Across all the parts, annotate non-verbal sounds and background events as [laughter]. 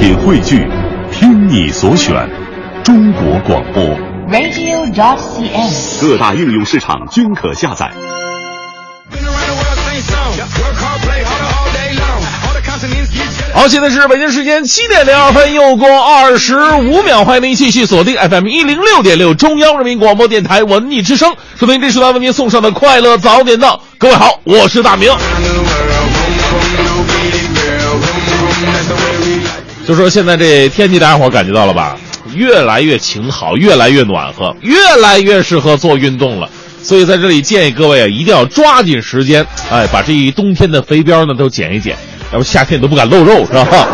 品汇聚，听你所选，中国广播。radio.dot.cn，。各大应用市场均可下载。好，现在是北京时间七点零二分，又过二十五秒，欢迎您继续锁定 FM 一零六点六中央人民广播电台文艺之声，收听这时段为您送上的快乐早点到。各位好，我是大明。就说现在这天气，大家伙感觉到了吧？越来越晴好，越来越暖和，越来越适合做运动了。所以在这里建议各位啊，一定要抓紧时间，哎，把这一冬天的肥膘呢都减一减，要不夏天你都不敢露肉，是吧？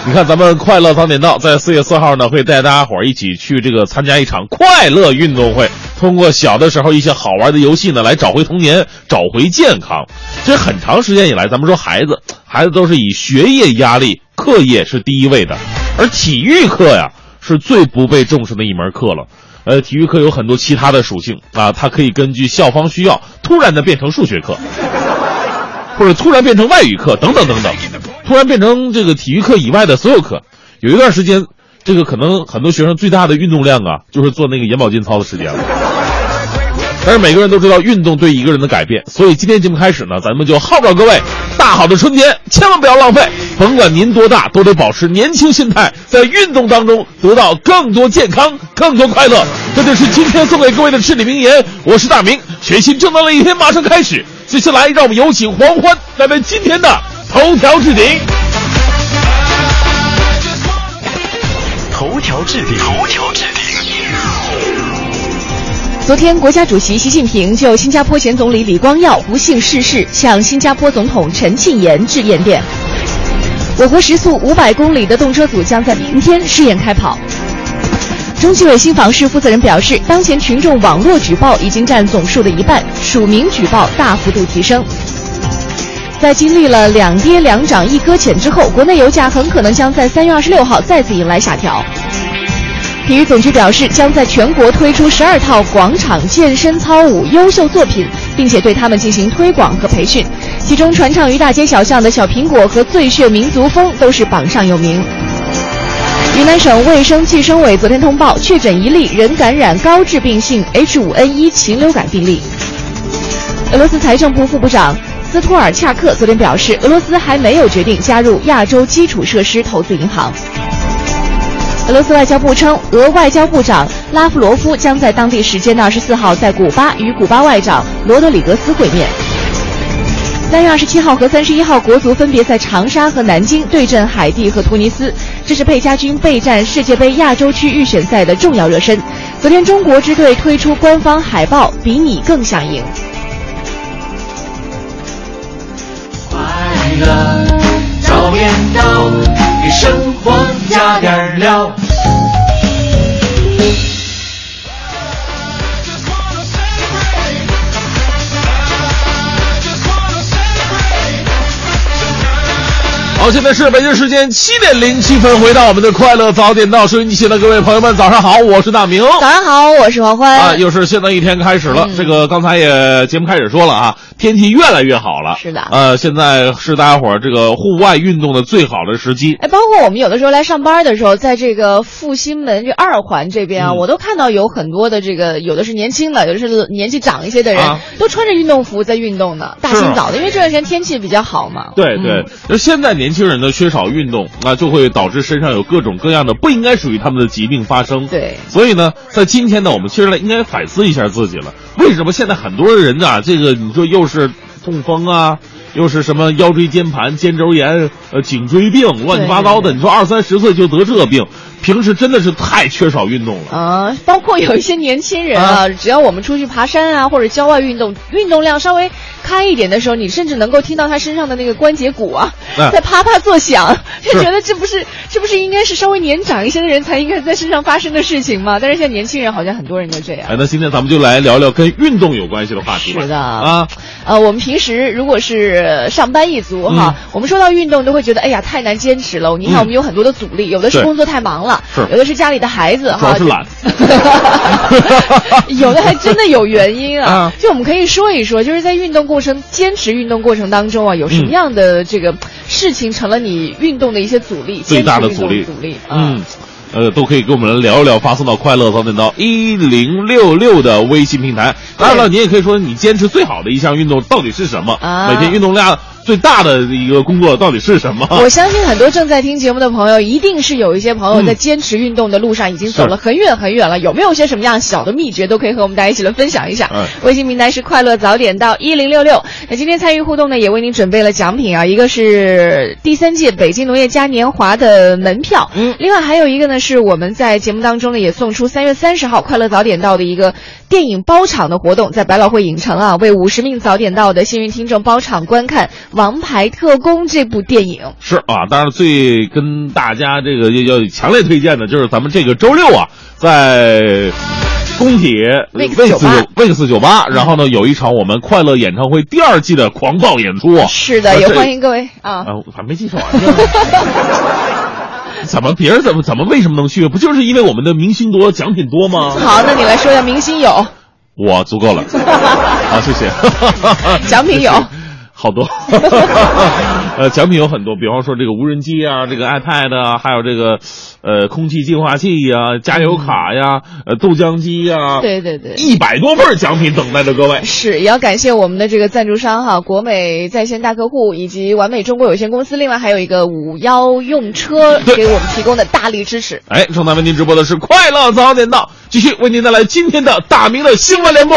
[laughs] 你看咱们快乐早点到，在四月四号呢，会带大家伙儿一起去这个参加一场快乐运动会，通过小的时候一些好玩的游戏呢，来找回童年，找回健康。这很长时间以来，咱们说孩子，孩子都是以学业压力、课业是第一位的，而体育课呀是最不被重视的一门课了。呃，体育课有很多其他的属性啊，它可以根据校方需要，突然的变成数学课，或者突然变成外语课，等等等等，突然变成这个体育课以外的所有课。有一段时间，这个可能很多学生最大的运动量啊，就是做那个眼保健操的时间了。但是每个人都知道运动对一个人的改变，所以今天节目开始呢，咱们就号召各位，大好的春天千万不要浪费，甭管您多大，都得保持年轻心态，在运动当中得到更多健康、更多快乐。这就是今天送给各位的至理名言。我是大明，全新正能量一天马上开始。接下来，让我们有请黄欢带来今天的头条置顶。头条置顶，头条置顶。昨天，国家主席习近平就新加坡前总理李光耀不幸逝世，向新加坡总统陈庆炎致唁电。我国时速五百公里的动车组将在明天试验开跑。中纪委新房市负责人表示，当前群众网络举报已经占总数的一半，署名举报大幅度提升。在经历了两跌两涨一搁浅之后，国内油价很可能将在三月二十六号再次迎来下调。体育总局表示，将在全国推出十二套广场健身操舞优秀作品，并且对他们进行推广和培训。其中，传唱于大街小巷的小苹果和最炫民族风都是榜上有名。云南省卫生计生委昨天通报，确诊一例人感染高致病性 H5N1 禽流感病例。俄罗斯财政部副部长斯托尔恰克昨天表示，俄罗斯还没有决定加入亚洲基础设施投资银行。俄罗斯外交部称，俄外交部长拉夫罗夫将在当地时间的二十四号在古巴与古巴外长罗德里格斯会面。三月二十七号和三十一号，国足分别在长沙和南京对阵海地和突尼斯，这是佩家军备战世界杯亚洲区预选赛的重要热身。昨天，中国支队推出官方海报，比你更想赢。了早点到，给生活加点料。好，现在是北京时间七点零七分，回到我们的快乐早点到收音机前的各位朋友们，早上好，我是大明。早上好，我是黄欢。啊，又是新的一天开始了。嗯这个刚才也节目开始说了啊，天气越来越好了。是的呃，现在是大家伙儿这个户外运动的最好的时机。哎，包括我们有的时候来上班的时候，在这个复兴门这二环这边啊，嗯我都看到有很多的这个，有的是年轻的，有的是年纪长一些的人，啊都穿着运动服在运动呢，大清早的，因为这段时间天气比较好嘛。对对嗯，现在年轻人呢缺少运动，那就会导致身上有各种各样的不应该属于他们的疾病发生。对所以呢，在今天呢，我们其实来应该反思一下自己了。为什么现在很多人啊，这个你说又是痛风啊，又是什么腰椎间盘、肩周炎、呃颈椎病，乱七八糟的。你说二三十岁就得这病，平时真的是太缺少运动了。啊，包括有一些年轻人啊，只要我们出去爬山啊，或者郊外运动，运动量稍微开一点的时候，你甚至能够听到他身上的那个关节骨啊，哎在啪啪作响，就觉得这不是这不是应该是稍微年长一些的人才应该在身上发生的事情吗？但是现在年轻人好像很多人都这样。哎，那今天咱们就来聊聊跟运动有关系的话题吧。是的啊，呃，我们平时如果是上班一族哈，我们说到运动都会觉得，哎呀，太难坚持了。你看，嗯我们有很多的阻力，有的是工作太忙了，是。有的是家里的孩子哈，主要是懒。[laughs] 有的还真的有原因啊。[laughs] 啊。就我们可以说一说，就是在运动过程、坚持运动过程当中啊，有什么样的这个事情成了你运动的一些阻力？最大的阻力。阻力，嗯啊，呃，都可以跟我们来聊一聊，发送到快乐早点到一零六六的微信平台。当然了，你也可以说你坚持最好的一项运动到底是什么？啊。每天运动量最大的一个工作到底是什么？[laughs] 我相信很多正在听节目的朋友，一定是有一些朋友在嗯坚持运动的路上已经走了很远很远了。有没有些什么样小的秘诀，都可以和我们大家一起来分享一下。嗯微信平台是快乐早点到一零六六。那今天参与互动呢，也为您准备了奖品啊，一个是第三届北京农业嘉年华的门票，嗯另外还有一个呢是我们在节目当中呢也送出三月三十号快乐早点到的一个电影包场的活动，在百老汇影城啊，为五十名早点到的幸运听众包场观看《王牌特工》这部电影。是啊，当然最跟大家这个要要强烈推荐的就是咱们这个周六啊，在工体斯酒吧卫斯酒吧，然后呢有一场我们快乐演唱会第二季的狂暴演出啊。是的，也欢迎各位啊。啊，我还没介绍完呢。[laughs] 怎么别人怎么怎么为什么能去？不就是因为我们的明星多，奖品多吗？好，那你来说一下明星有，我足够了，[laughs] 啊，[laughs] 谢谢。奖品有，好多，[laughs] 呃，奖品有很多，比方说这个无人机啊，这个 iPad 啊，还有这个，呃，空气净化器呀、加油卡呀，呃，豆浆机呀，对对对。一百多份奖品等待着各位。是，也要感谢我们的这个赞助商哈，国美在线大客户以及完美中国有限公司，另外还有一个五幺用车给我们提供的大力支持。哎，正在为您直播的是快乐早点到，继续为您带来今天的大明的新闻联播。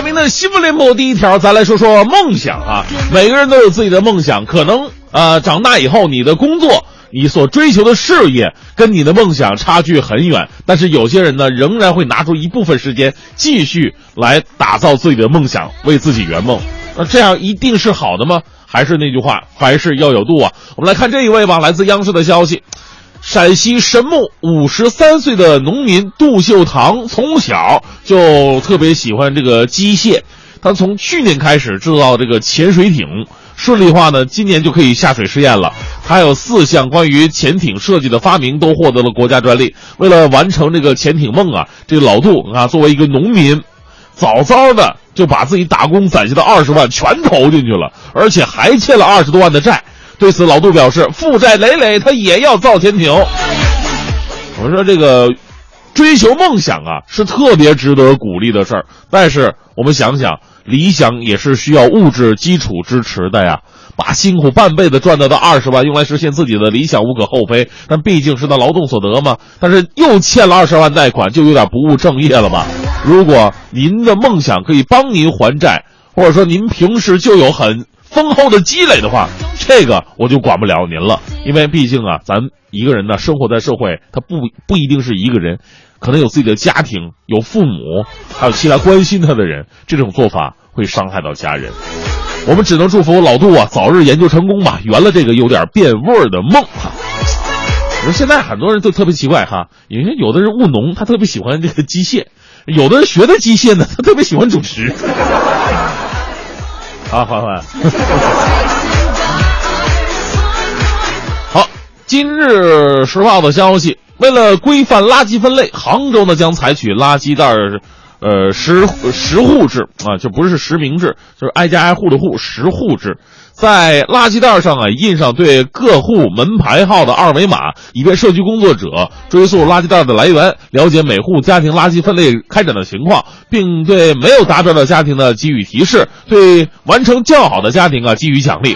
大明的新闻联播第一条，咱来说说梦想啊。每个人都有自己的梦想，可能呃长大以后你的工作。你所追求的事业跟你的梦想差距很远，但是有些人呢，仍然会拿出一部分时间继续来打造自己的梦想，为自己圆梦。那这样一定是好的吗？还是那句话，凡事要有度啊。我们来看这一位吧，来自央视的消息。陕西神木五十三岁的农民杜秀堂从小就特别喜欢这个机械，他从去年开始制造这个潜水艇，顺利化呢，今年就可以下水试验了。他有四项关于潜艇设计的发明都获得了国家专利。为了完成这个潜艇梦啊，这个老杜啊，作为一个农民，早早的就把自己打工攒下的二十万全投进去了，而且还欠了二十多万的债。对此，老杜表示，负债累累，他也要造潜艇。我说这个追求梦想啊，是特别值得鼓励的事儿。但是我们想想，理想也是需要物质基础支持的呀。把辛苦半辈子赚到的二十万用来实现自己的理想无可厚非，但毕竟是他劳动所得嘛。但是又欠了二十万贷款，就有点不务正业了吧？如果您的梦想可以帮您还债，或者说您平时就有很丰厚的积累的话，这个我就管不了您了，因为毕竟啊，咱一个人呢生活在社会，他不不一定是一个人，可能有自己的家庭，有父母，还有其他关心他的人，这种做法会伤害到家人。我们只能祝福老杜啊，早日研究成功吧，圆了这个有点变味儿的梦哈。我说现在很多人都特别奇怪哈，因为有的人务农，他特别喜欢这个机械；有的人学的机械呢，他特别喜欢主持。啊，欢欢。[laughs] 好，今日时报的消息，为了规范垃圾分类，杭州呢将采取垃圾袋儿，呃十十户制啊，就不是实名制，就是挨家挨户的户十户制。在垃圾袋上啊印上对各户门牌号的二维码，以便社区工作者追溯垃圾袋的来源，了解每户家庭垃圾分类开展的情况，并对没有达标的家庭呢给予提示，对完成较好的家庭啊给予奖励。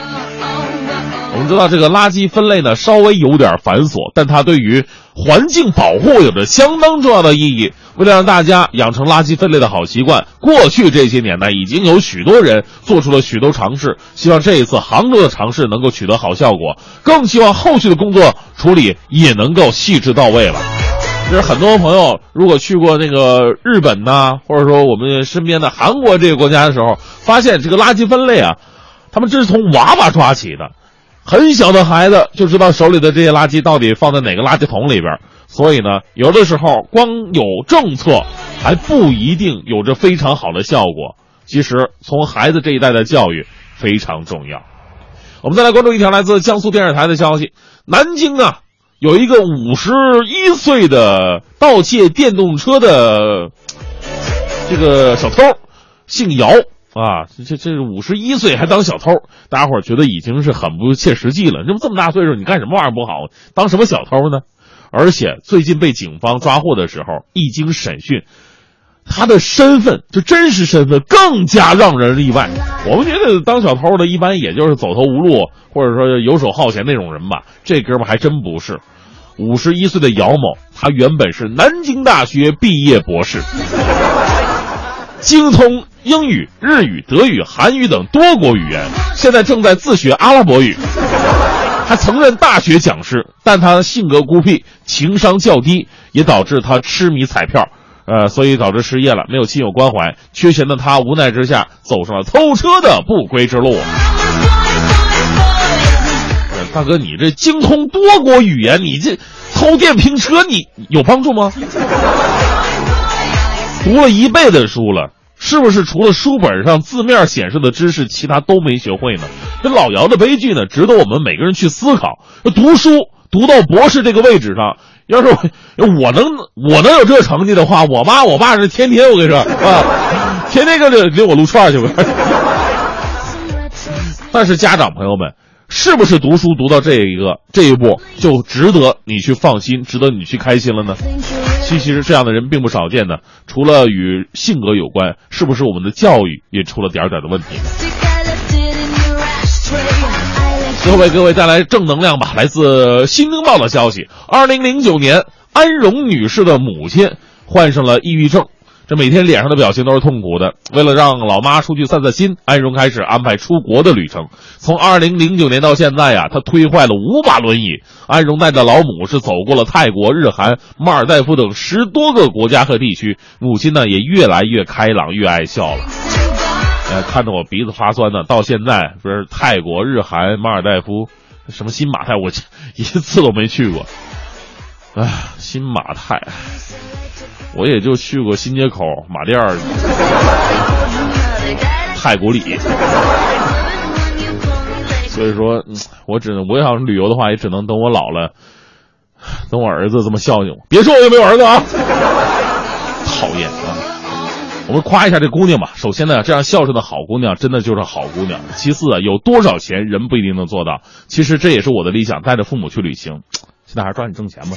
我们知道这个垃圾分类呢，稍微有点繁琐，但它对于环境保护有着相当重要的意义。为了让大家养成垃圾分类的好习惯，过去这些年呢，已经有许多人做出了许多尝试。希望这一次杭州的尝试能够取得好效果，更希望后续的工作处理也能够细致到位了。就是很多朋友如果去过那个日本呐、或者说我们身边的韩国这个国家的时候，发现这个垃圾分类啊，他们这是从娃娃抓起的，很小的孩子就知道手里的这些垃圾到底放在哪个垃圾桶里边。所以呢，有的时候光有政策还不一定有着非常好的效果。其实从孩子这一代的教育非常重要。我们再来关注一条来自江苏电视台的消息：南京啊，有一个五十一岁的盗窃电动车的这个小偷，姓姚啊，这这这五十一岁还当小偷，大家伙觉得已经是很不切实际了。这么这么大岁数，你干什么玩意儿不好？当什么小偷呢？而且最近被警方抓获的时候，一经审讯，他的身份就真实身份更加让人意外。我们觉得当小偷的一般也就是走投无路，或者说游手好闲那种人吧。这哥们还真不是。五十一岁的姚某，他原本是南京大学毕业博士，[laughs] 精通英语、日语、德语、韩语等多国语言，现在正在自学阿拉伯语。[laughs] 他曾任大学讲师，但他性格孤僻，情商较低，也导致他痴迷彩票，呃，所以导致失业了，没有亲友关怀。缺钱的他无奈之下走上了偷车的不归之路。大哥，你这精通多国语言，你这偷电瓶车，你有帮助吗？读了一辈子书了，是不是除了书本上字面显示的知识，其他都没学会呢？这老姚的悲剧呢，值得我们每个人去思考。读书读到博士这个位置上，要是我能我能有这成绩的话，我妈我爸是天天我跟你说啊，天天跟着给我撸串去吧。[laughs] 但是家长朋友们，是不是读书读到这一个这一步就值得你去放心，值得你去开心了呢？其实这样的人并不少见的，除了与性格有关，是不是我们的教育也出了点儿点儿的问题呢？最后为各位带来正能量吧。来自《新京报》的消息，二零零九年，安荣女士的母亲患上了抑郁症，这每天脸上的表情都是痛苦的。为了让老妈出去散散心，安荣开始安排出国的旅程。从二零零九年到现在呀，他推坏了五把轮椅。安荣带着老母是走过了泰国、日韩、马尔代夫等十多个国家和地区，母亲呢也越来越开朗，越爱笑了。呃，看得我鼻子发酸呢。到现在，不是泰国、日韩、马尔代夫，什么新马泰，我 [laughs] 一次都没去过。哎，新马泰，我也就去过新街口、马甸儿、太古里。所以说，我只能我想旅游的话，也只能等我老了，等我儿子这么孝敬我。别说我有没有儿子啊，讨厌啊！我们夸一下这姑娘吧。首先呢，这样孝顺的好姑娘真的就是好姑娘。其次啊，有多少钱人不一定能做到。其实这也是我的理想，带着父母去旅行。现在还是抓紧挣钱吧。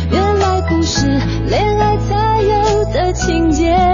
情节。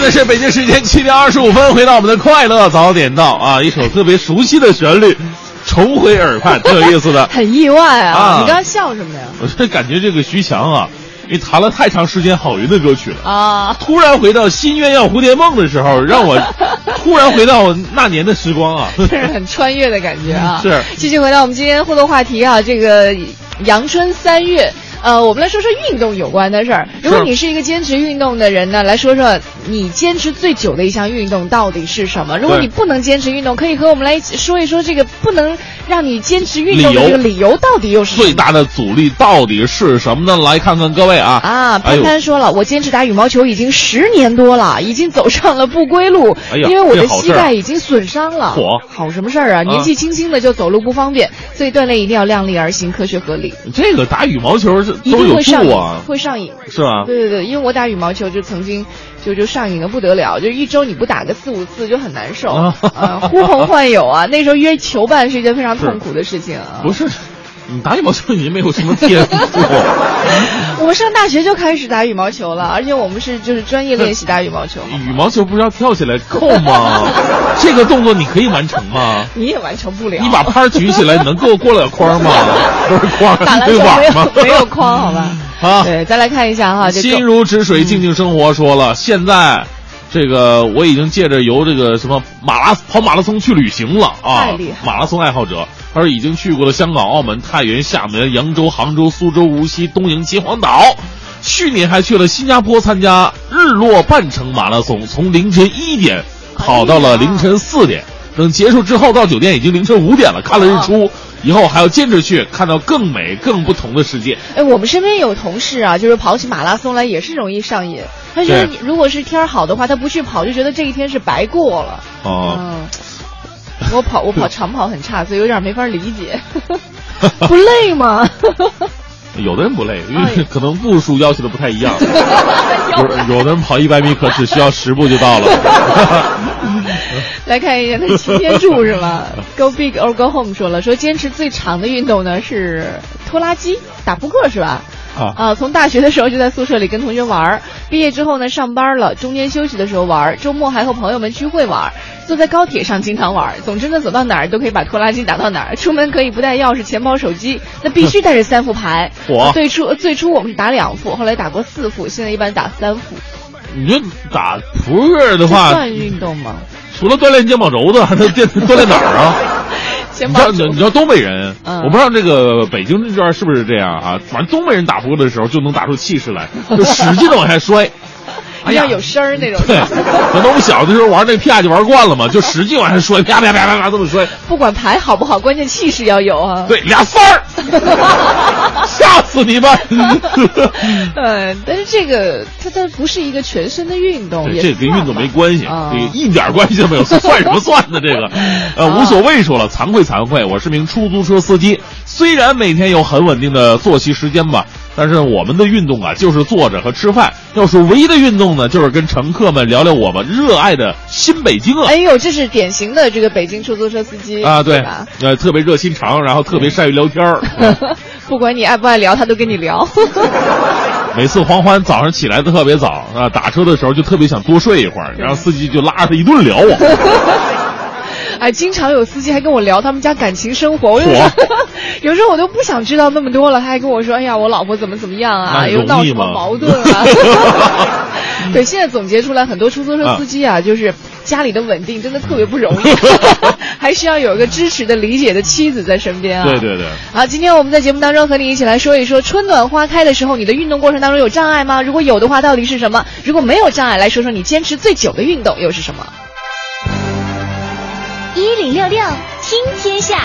现在是北京时间七点二十五分，回到我们的快乐早点到啊，一首特别熟悉的旋律，重回耳畔，挺有意思的。[laughs] 很意外啊！啊你刚刚笑什么呀？我这感觉这个徐强啊，因为弹了太长时间郝云的歌曲了，啊，突然回到《新鸳鸯蝴蝶梦》的时候，让我 [laughs] 突然回到那年的时光啊。[laughs] 这是很穿越的感觉啊！是继续回到我们今天互动话题啊，这个阳春三月。呃，我们来说说运动有关的事儿。如果你是一个坚持运动的人呢，来说说你坚持最久的一项运动到底是什么？如果你不能坚持运动，可以和我们来一起说一说这个不能让你坚持运动的这个理由到底又是什么最大的阻力到底是什么呢？来看看各位啊啊，潘潘说了，我坚持打羽毛球已经十年多了，已经走上了不归路，因为我的膝盖已经损伤了。嚯好什么事儿啊？年纪轻轻的就走路不方便，所以锻炼一定要量力而行，科学合理，这个打羽毛球是一都有定会上瘾会上瘾。是吧？对对对，因为我打羽毛球就曾经就就上瘾的不得了，就一周你不打个四五次就很难受啊 [laughs] 啊，呼朋唤友啊，那时候约球伴是一件非常痛苦的事情啊。不是，你打羽毛球你没有什么天赋。我们上大学就开始打羽毛球了，而且我们是就是专业练习打羽毛球。[laughs] 羽毛球不是要跳起来扣吗？这个动作你可以完成吗？你也完成不了。你把拍举起来，你能够过了框吗？不是框，打篮对球没有？[laughs] 没有框，好吧？[laughs] 啊对，再来看一下哈，这心如止水，静静生活说了，现在。这个我已经借着由这个什么马拉跑马拉松去旅行了啊太厉害！马拉松爱好者，他说已经去过了香港、澳门、太原、厦门、扬州、杭州、苏州、无锡、东营、秦皇岛，去年还去了新加坡参加日落半程马拉松，从凌晨一点跑到了凌晨四点，等结束之后到酒店已经凌晨五点了，看了日出。以后还要坚持去看到更美、更不同的世界。哎，我们身边有同事啊，就是跑起马拉松来也是容易上瘾。他觉得你如果是天儿好的话，他不去跑就觉得这一天是白过了。哦，嗯，我跑我跑长跑很差，所以有点没法理解。[laughs] 不累吗？有的人不累，因哎为可能步数要求的不太一样。[laughs] 有有的人跑一百米可只需要十步就到了。来看一下，那擎天柱是吗？[laughs] Go big or go home 说了，说坚持最长的运动呢是拖拉机，打扑克是吧？啊啊，从大学的时候就在宿舍里跟同学玩儿，毕业之后呢上班了，中间休息的时候玩儿，周末还和朋友们聚会玩儿，坐在高铁上经常玩儿。总之呢，走到哪儿都可以把拖拉机打到哪儿。出门可以不带钥匙、钱包、手机，那必须带着三副牌。我最初最初我们是打两副，后来打过四副，现在一般打三副。你这打扑克的这话，算运动吗？除了锻炼肩膀轴子，还能锻锻炼哪儿啊？[laughs] 你知道、你你知道东北人，嗯我不知道这个北京这边是不是这样啊？反正东北人打扑克的时候就能打出气势来，就使劲的往下摔。哎呀要有声儿那种。对，可能我们小的时候玩那个啪就玩惯了嘛，就使劲往上摔，啪啪啪啪啪这么摔。不管牌好不好，关键气势要有啊。对，俩三儿，[laughs] 吓死你们！呃，但是这个它它不是一个全身的运动，对，这跟运动没关系，啊这个一点关系都没有，算什么算呢？这个，[laughs] 呃，无所谓说了，惭愧惭愧，我是名出租车司机，虽然每天有很稳定的作息时间吧，但是我们的运动啊，就是坐着和吃饭。要说唯一的运动呢，就是跟乘客们聊聊我们热爱的新北京啊。哎呦，这是典型的这个北京出租车司机啊，对吧？，呃，特别热心肠，然后特别善于聊天儿。[laughs] 不管你爱不爱聊，他都跟你聊。[laughs] 每次黄欢早上起来的特别早啊，打车的时候就特别想多睡一会儿，然后司机就拉着他一顿聊我。[laughs] 哎，经常有司机还跟我聊他们家感情生活，我有时候嚯有时候我都不想知道那么多了，他还跟我说：“哎呀，我老婆怎么怎么样啊，又闹什么矛盾啊。[laughs] ” [laughs] 对，现在总结出来，很多出租车司机啊，就是家里的稳定真的特别不容易，[laughs] 还需要有一个支持的、理解的妻子在身边啊。对对对。好，今天我们在节目当中和你一起来说一说春暖花开的时候，你的运动过程当中有障碍吗？如果有的话，到底是什么？如果没有障碍，来说说你坚持最久的运动又是什么？一零六六听天下，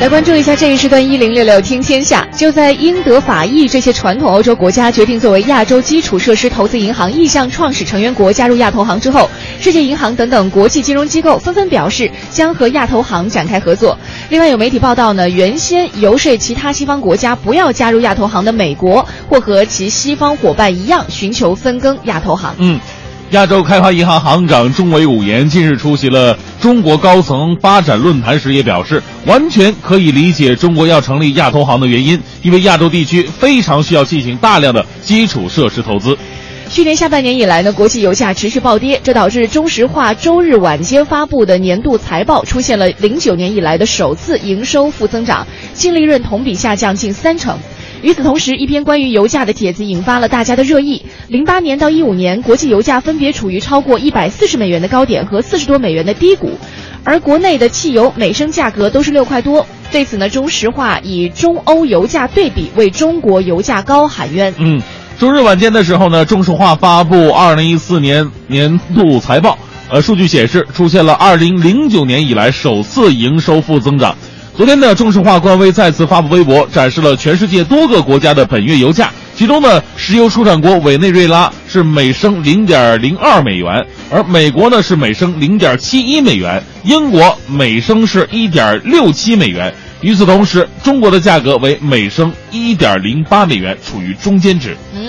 来关注一下这一时段一零六六听天下。就在英德法意这些传统欧洲国家决定作为亚洲基础设施投资银行意向创始成员国加入亚投行之后，世界银行等等国际金融机构纷纷表示将和亚投行展开合作。另外有媒体报道呢，原先游说其他西方国家不要加入亚投行的美国，或和其西方伙伴一样寻求分羹亚投行。嗯，亚洲开发银行行长钟伟武言近日出席了中国高层发展论坛时，也表示，完全可以理解中国要成立亚投行的原因，因为亚洲地区非常需要进行大量的基础设施投资。去年下半年以来呢，国际油价持续暴跌，这导致中石化周日晚间发布的年度财报出现了零九年以来的首次营收负增长，净利润同比下降近三成。与此同时，一篇关于油价的帖子引发了大家的热议。零八年到一五年，国际油价分别处于超过一百四十美元的高点和四十多美元的低谷，而国内的汽油每升价格都是六块多。对此呢，中石化以中欧油价对比，为中国油价高喊冤。嗯，周日晚间的时候呢，中石化发布二零一四年年度财报，呃，数据显示出现了二零零九年以来首次营收负增长。昨天呢，中石化官微再次发布微博，展示了全世界多个国家的本月油价。其中呢，石油出产国委内瑞拉是每升零点零二美元，而美国呢是每升零点七一美元，英国每升是一点六七美元。与此同时，中国的价格为每升一点零八美元，处于中间值。嗯。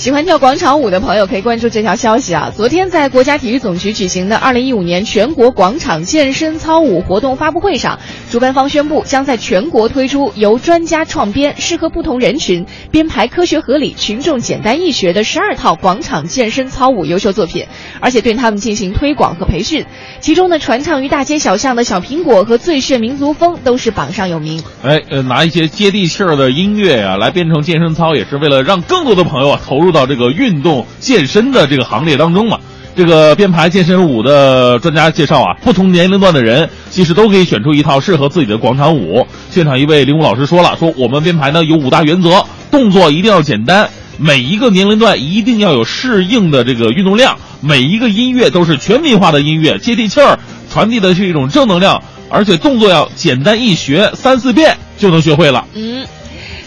喜欢跳广场舞的朋友可以关注这条消息啊！昨天在国家体育总局举行的二零一五年全国广场健身操舞活动发布会上，主办方宣布将在全国推出由专家创编、适合不同人群、编排科学合理、群众简单易学的十二套广场健身操舞优秀作品，而且对他们进行推广和培训。其中呢，传唱于大街小巷的小苹果和最炫民族风都是榜上有名。哎，呃，拿一些接地气儿的音乐呀来编成健身操，也是为了让更多的朋友啊投入。到这个运动健身的这个行列当中嘛，这个编排健身舞的专家介绍啊，不同年龄段的人其实都可以选出一套适合自己的广场舞。现场一位领舞老师说了，说我们编排呢有五大原则，动作一定要简单，每一个年龄段一定要有适应的这个运动量，每一个音乐都是全民化的音乐，接地气儿，传递的是一种正能量，而且动作要简单易学，三四遍就能学会了。嗯。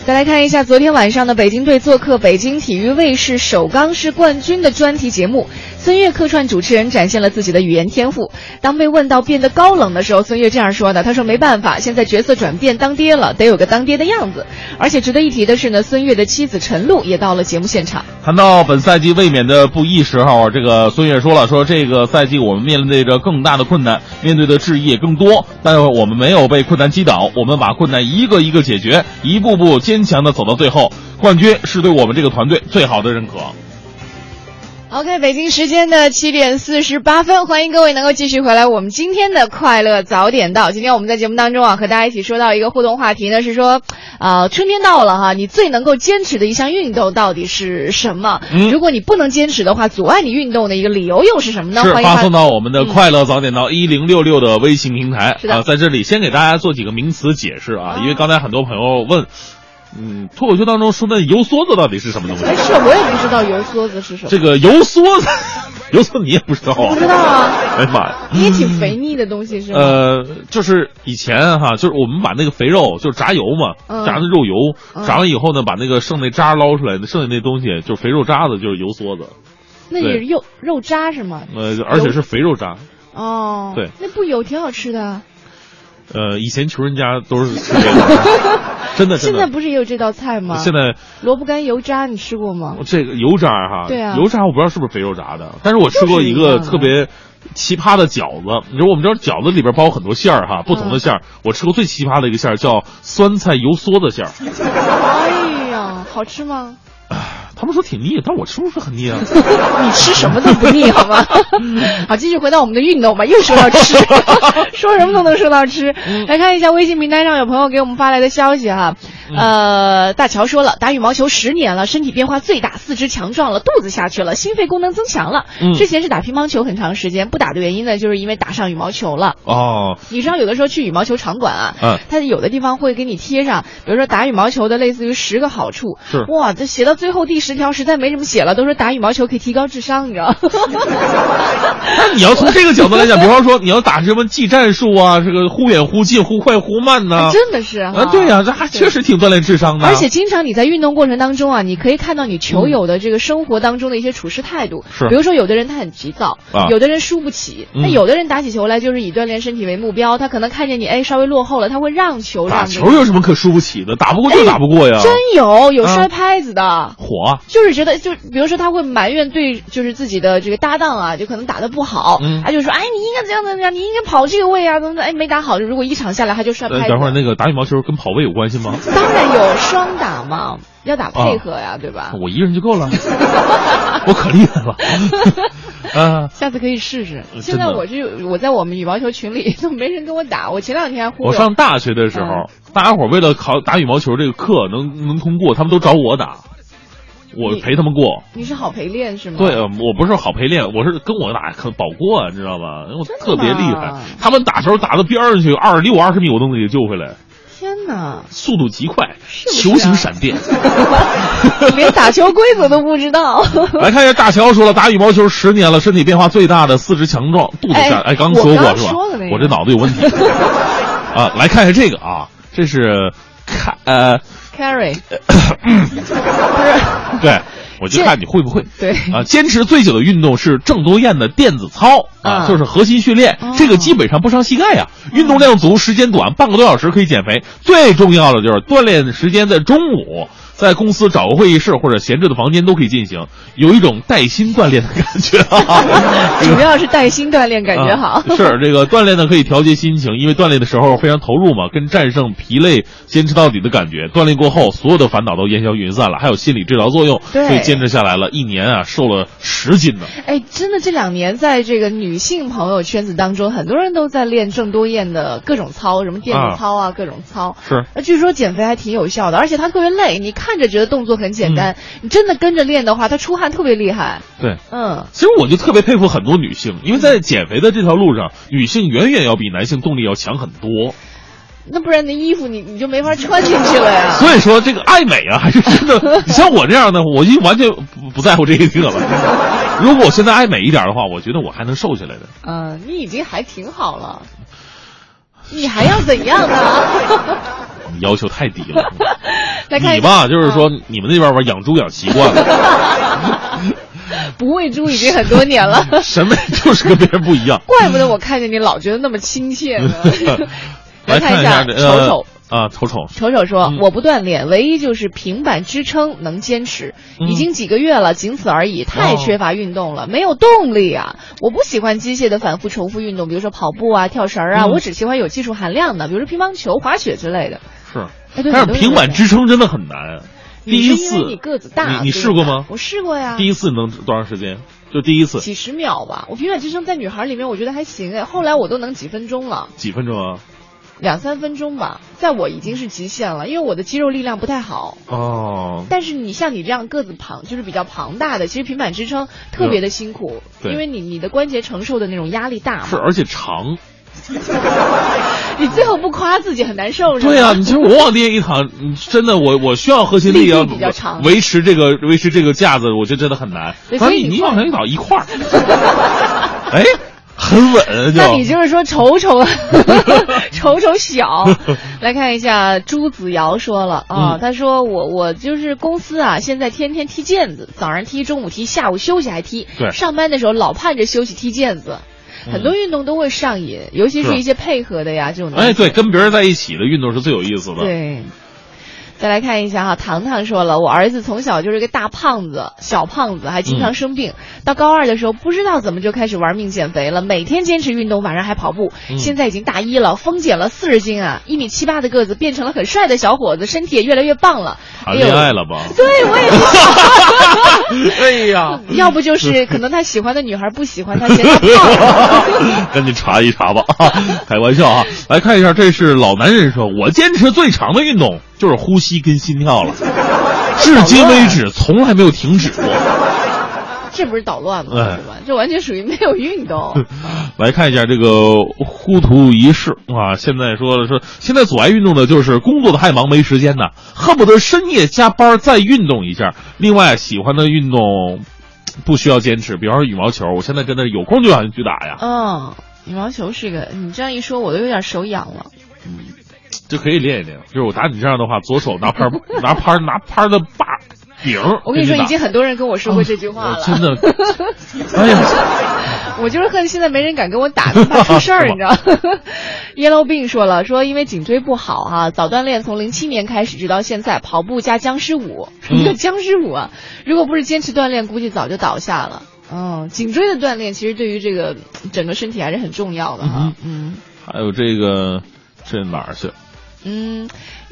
再来看一下昨天晚上的北京队做客北京体育卫视首钢是冠军的专题节目，孙悦客串主持人，展现了自己的语言天赋。当被问到变得高冷的时候，孙悦这样说的：“他说没办法，现在角色转变，当爹了，得有个当爹的样子。”而且值得一提的是呢，孙悦的妻子陈露也到了节目现场。谈到本赛季卫冕的不易时候，这个孙悦说了：“说这个赛季我们面对着更大的困难，面对的质疑也更多，但我们没有被困难击倒，我们把困难一个一个解决，一步步。”坚强的走到最后，冠军是对我们这个团队最好的认可。OK，北京时间的七点四十八分，欢迎各位能够继续回来。我们今天的快乐早点到，今天我们在节目当中啊，和大家一起说到一个互动话题呢，是说，啊，春天到了哈，你最能够坚持的一项运动到底是什么？如果你不能坚持的话，阻碍你运动的一个理由又是什么呢？是发送到我们的快乐早点到一零六六的微信平台啊，在这里先给大家做几个名词解释啊，因为刚才很多朋友问。嗯，脱口秀当中说的油梭子到底是什么东西？没事，我也不知道油梭子是什么。这个油梭子，[laughs] 油梭子你也不知道啊？不知道啊。哎呀妈呀！你也挺肥腻的东西是吗？呃，就是以前哈，就是我们把那个肥肉，就是炸油嘛，炸的肉油，炸完以后呢，把那个剩那渣捞出来，剩下那东西就是肥肉渣子，就是油梭子。那也是肉肉渣是吗？呃，而且是肥肉渣。哦。对。那不油挺好吃的。呃，以前穷人家都是吃这个，[laughs] 真的。现在不是也有这道菜吗？现在萝卜干油渣你吃过吗？这个油渣哈，对啊，油渣我不知道是不是肥肉炸的，但是我吃过一个特别奇葩的饺子。你说我们知道饺子里边包很多馅儿哈，不同的馅儿，我吃过最奇葩的一个馅儿叫酸菜油梭子馅儿。哎呀，好吃吗？他们说挺腻，但我吃不出很腻啊。[laughs] 你吃什么都不腻，好吗？好，继续回到我们的运动吧。又说到吃，[laughs] 说什么都能说到吃。来看一下微信名单上有朋友给我们发来的消息哈。呃，大乔说了，打羽毛球十年了，身体变化最大，四肢强壮了，肚子下去了，心肺功能增强了。之前是打乒乓球很长时间，不打的原因呢，就是因为打上羽毛球了。哦。你知道有的时候去羽毛球场馆啊，嗯，它有的地方会给你贴上，比如说打羽毛球的类似于十个好处。是。哇，这写到最后第十条实在没什么写了，都说打羽毛球可以提高智商，你知道。[laughs] 那你要从这个角度来讲，比方说你要打什么技战术啊，这个忽远忽近、忽快忽慢呢、真的是啊，对呀、这还确实挺锻炼智商的。而且经常你在运动过程当中啊，你可以看到你球友的这个生活当中的一些处事态度。是比如说有的人他很急躁，啊有的人输不起，嗯那有的人打起球来就是以锻炼身体为目标，他可能看见你哎稍微落后了，他会让球让打球有什么可输不起的？打不过就打不过呀。真有有啊摔拍子的。火啊，就是觉得，就比如说他会埋怨对，就是自己的这个搭档啊，就可能打得不好，嗯他就说，哎，你应该怎样怎样，你应该跑这个位啊，怎么的，哎，没打好，如果一场下来他就摔拍呃，子。等会儿那个打羽毛球跟跑位有关系吗？[laughs] 当然有双打嘛，要打配合呀，对吧？我一个人就够了，[laughs] 我可厉害了。[laughs] 啊，下次可以试试。呃现在我就我在我们羽毛球群里都没人跟我打，我前两天还忽悠我上大学的时候，嗯大家伙为了考打羽毛球这个课能能通过，他们都找我打，我陪他们过。你是好陪练是吗？对，呃我不是好陪练，我是跟我打可保过，啊你知道吧？因为我特别厉害，他们打球打到边上去，二十六二十米我都能给救回来，天哪，速度极快，是是啊？球形闪电。[laughs] 连打球规则都不知道。[laughs] 来看一下大乔说了，打羽毛球十年了，身体变化最大的四肢强壮，肚子下，哎哎，刚说过是吧？我这脑子有问题。[laughs] 啊！来看一下这个啊，这是凯呃，Carry，对，我就看你会不会。对啊，坚持最久的运动是郑多燕的电子操啊，啊就是核心训练，哦这个基本上不伤膝盖呀、运动量足，时间短，半个多小时可以减肥。最重要的就是锻炼时间在中午，在公司找个会议室或者闲置的房间都可以进行，有一种带薪锻炼的感觉啊。[laughs] 这个主要是带薪锻炼，感觉好。啊是这个锻炼呢，可以调节心情，因为锻炼的时候非常投入嘛，跟战胜疲累、坚持到底的感觉。锻炼过后，所有的烦恼都烟消云散了，还有心理治疗作用，对所以坚持下来了，一年啊，瘦了十斤呢。哎，真的这两年在这个女性朋友圈子当中，很多人都在练郑多燕的各种操，什么电子操啊，各种操。是那据说减肥还挺有效的，而且它特别累，你看着觉得动作很简嗯单，你真的跟着练的话，它出汗特别厉害。对。嗯，其实我就特别佩服很多女性，因为在减肥的这条路上，女性远远要比男性动力要强很多。那不然那衣服你你就没法穿进去了呀。[laughs] 所以说，这个爱美啊，还是真的。你 [laughs] 像我这样的，我就完全不不在乎这一个了。如果我现在爱美一点的话，我觉得我还能瘦下来的。嗯，你已经还挺好了，你还要怎样呢？你要求太低了。[laughs] 来看你吧，就是说你们那边吧养猪养习惯了，[laughs] 不喂猪已经很多年了，[laughs] 审美就是跟别人不一样。怪不得我看见你老觉得那么亲切呢。来看一下这瞅瞅。啊，瞅瞅，瞅瞅说，嗯我不锻炼，唯一就是平板支撑能坚持，嗯已经几个月了，仅此而已。太缺乏运动了，没有动力啊！我不喜欢机械的反复重复运动，比如说跑步啊、跳绳啊，嗯我只喜欢有技术含量的，比如说乒乓球、滑雪之类的。是，但是平板支撑真的很难。第一次你个子大，你你试过吗？我试过呀，第一次能多长时间？就第一次几十秒吧。我平板支撑在女孩里面，我觉得还行哎，后来我都能几分钟了。几分钟啊？两三分钟吧，在我已经是极限了，因为我的肌肉力量不太好。哦，但是你像你这样个子庞，就是比较庞大的，其实平板支撑特别的辛苦，对因为你你的关节承受的那种压力大。是，而且长。[laughs] 你最后不夸自己很难受是吗？对呀、你其实我往地下一躺，嗯真的我我需要核心力要力气比较长维持这个维持这个架子，我觉得真的很难。所以你往上一倒一块儿，[laughs] 哎，很稳。那你就是说瞅瞅 [laughs] 瞅瞅小，来看一下朱子瑶说了啊，嗯他说我我就是公司啊，现在天天踢毽子，早上踢，中午踢，下午休息还踢，对上班的时候老盼着休息踢毽子。很多运动都会上瘾，尤其是是一些配合的呀，这种。哎，对，跟别人在一起的运动是最有意思的。对，再来看一下哈，糖糖说了，我儿子从小就是个大胖子，小胖子，还经常生病。到高二的时候，不知道怎么就开始玩命减肥了，每天坚持运动，晚上还跑步。嗯现在已经大一了，疯减了四十斤啊，一米七八的个子变成了很帅的小伙子，身体也越来越棒了。谈恋爱了吧？对，我也是。[laughs] 哎呀，要不就是可能他喜欢的女孩不喜欢他，嫌他胖。[laughs] 赶紧查一查吧，开玩笑啊！来看一下，这是老男人说，我坚持最长的运动就是呼吸跟心跳了，[laughs] 至今为止从来没有停止过。这不是捣乱吗？哎是吧？这完全属于没有运动。[laughs] 来看一下这个呼图仪式啊，现在说了说，现在阻碍运动的就是工作的太忙没时间呢，恨不得深夜加班再运动一下。另外喜欢的运动，不需要坚持。比方说羽毛球，我现在真的是有空就想去打呀，嗯，羽毛球是个，你这样一说，我都有点手痒了。就可以练一练。就是我打你这样的话，左手拿拍儿 [laughs] 拿拍儿拿拍儿的把柄，我跟你说，已经很多人跟我说过这句话了。我真的，[laughs] 哎呀，我就是恨现在没人敢跟我打，怕出事儿，[laughs] 你知道吗？Yellow 病说了，说因为颈椎不好哈、早锻炼，从零七年开始直到现在，跑步加僵尸舞，什么叫僵尸舞啊？如果不是坚持锻炼，估计早就倒下了。嗯，颈椎的锻炼其实对于这个整个身体还是很重要的哈。嗯还有这个这哪儿去？嗯。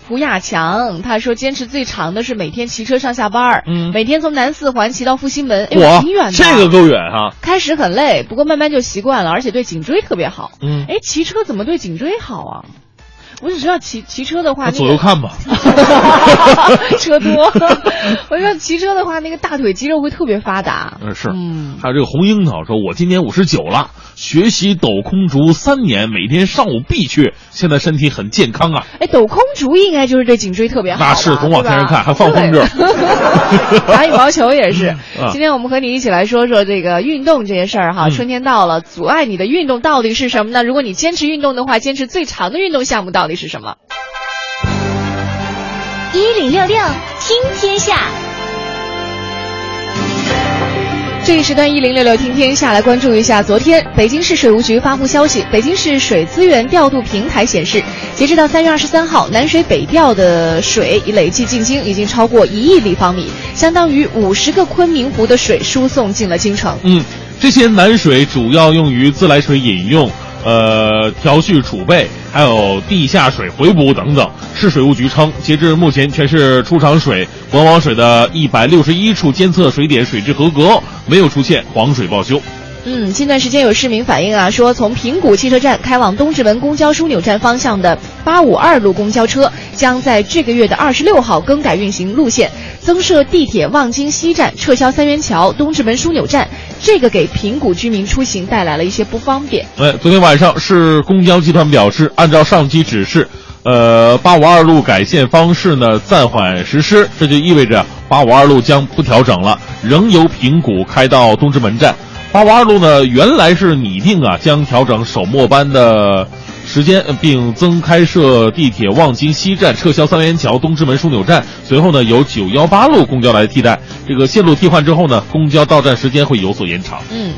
胡亚强他说，坚持最长的是每天骑车上下班儿，嗯每天从南四环骑到复兴门，哎呦，挺远的。这个够远哈、开始很累，不过慢慢就习惯了，而且对颈椎特别好。嗯，哎，骑车怎么对颈椎好啊？我只知道骑骑车的话，那个左右看吧。[laughs] 车多。[laughs] 我知道骑车的话，那个大腿肌肉会特别发达。嗯，是。嗯，还有这个红樱桃说，我今年五十九了，学习抖空竹三年，每天上午必去，现在身体很健康啊。哎，抖空竹应该就是对颈椎特别好。那是总往天上看，还放风筝。[laughs] 打羽毛球也是。啊今天我们和你一起来说说这个运动这些事儿哈。嗯春天到了，阻碍你的运动到底是什么呢？如果你坚持运动的话，坚持最长的运动项目到底是什么？一零六六听天下，这一时段一零六六听天下来关注一下，昨天北京市水务局发布消息，北京市水资源调度平台显示，截止到三月二十三号，南水北调的水已累计进京已经超过一亿立方米，相当于五十个昆明湖的水输送进了京城。嗯，这些南水主要用于自来水饮用、呃调蓄储备，还有地下水回补等等。市水务局称，截至目前，全市出厂水、管网水的一百六十一处监测水点水质合格，没有出现黄水报修。嗯，近段时间有市民反映啊，说从平谷汽车站开往东直门公交枢纽站方向的八五二路公交车将在这个月的二十六号更改运行路线，增设地铁望京西站，撤销三元桥、东直门枢纽站，这个给平谷居民出行带来了一些不方便。哎，昨天晚上市公交集团表示，按照上级指示，呃，八五二路改线方式呢暂缓实施，这就意味着八五二路将不调整了，仍由平谷开到东直门站。八五二路呢，原来是拟定啊将调整首末班的时间，并增开设地铁望京西站，撤销三元桥、东直门枢纽站，随后呢由九幺八路公交来替代。这个线路替换之后呢，公交到站时间会有所延长。嗯。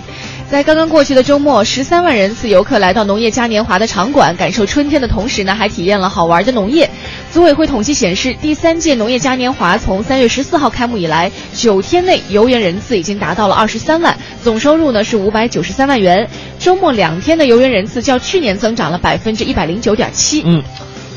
在刚刚过去的周末，十三万人次游客来到农业嘉年华的场馆，感受春天的同时呢，还体验了好玩的农业。组委会统计显示，第三届农业嘉年华从三月十四号开幕以来，九天内游园人次已经达到了二十三万，总收入呢是五百九十三万元。周末两天的游园人次较去年增长了百分之一百零九点七。嗯，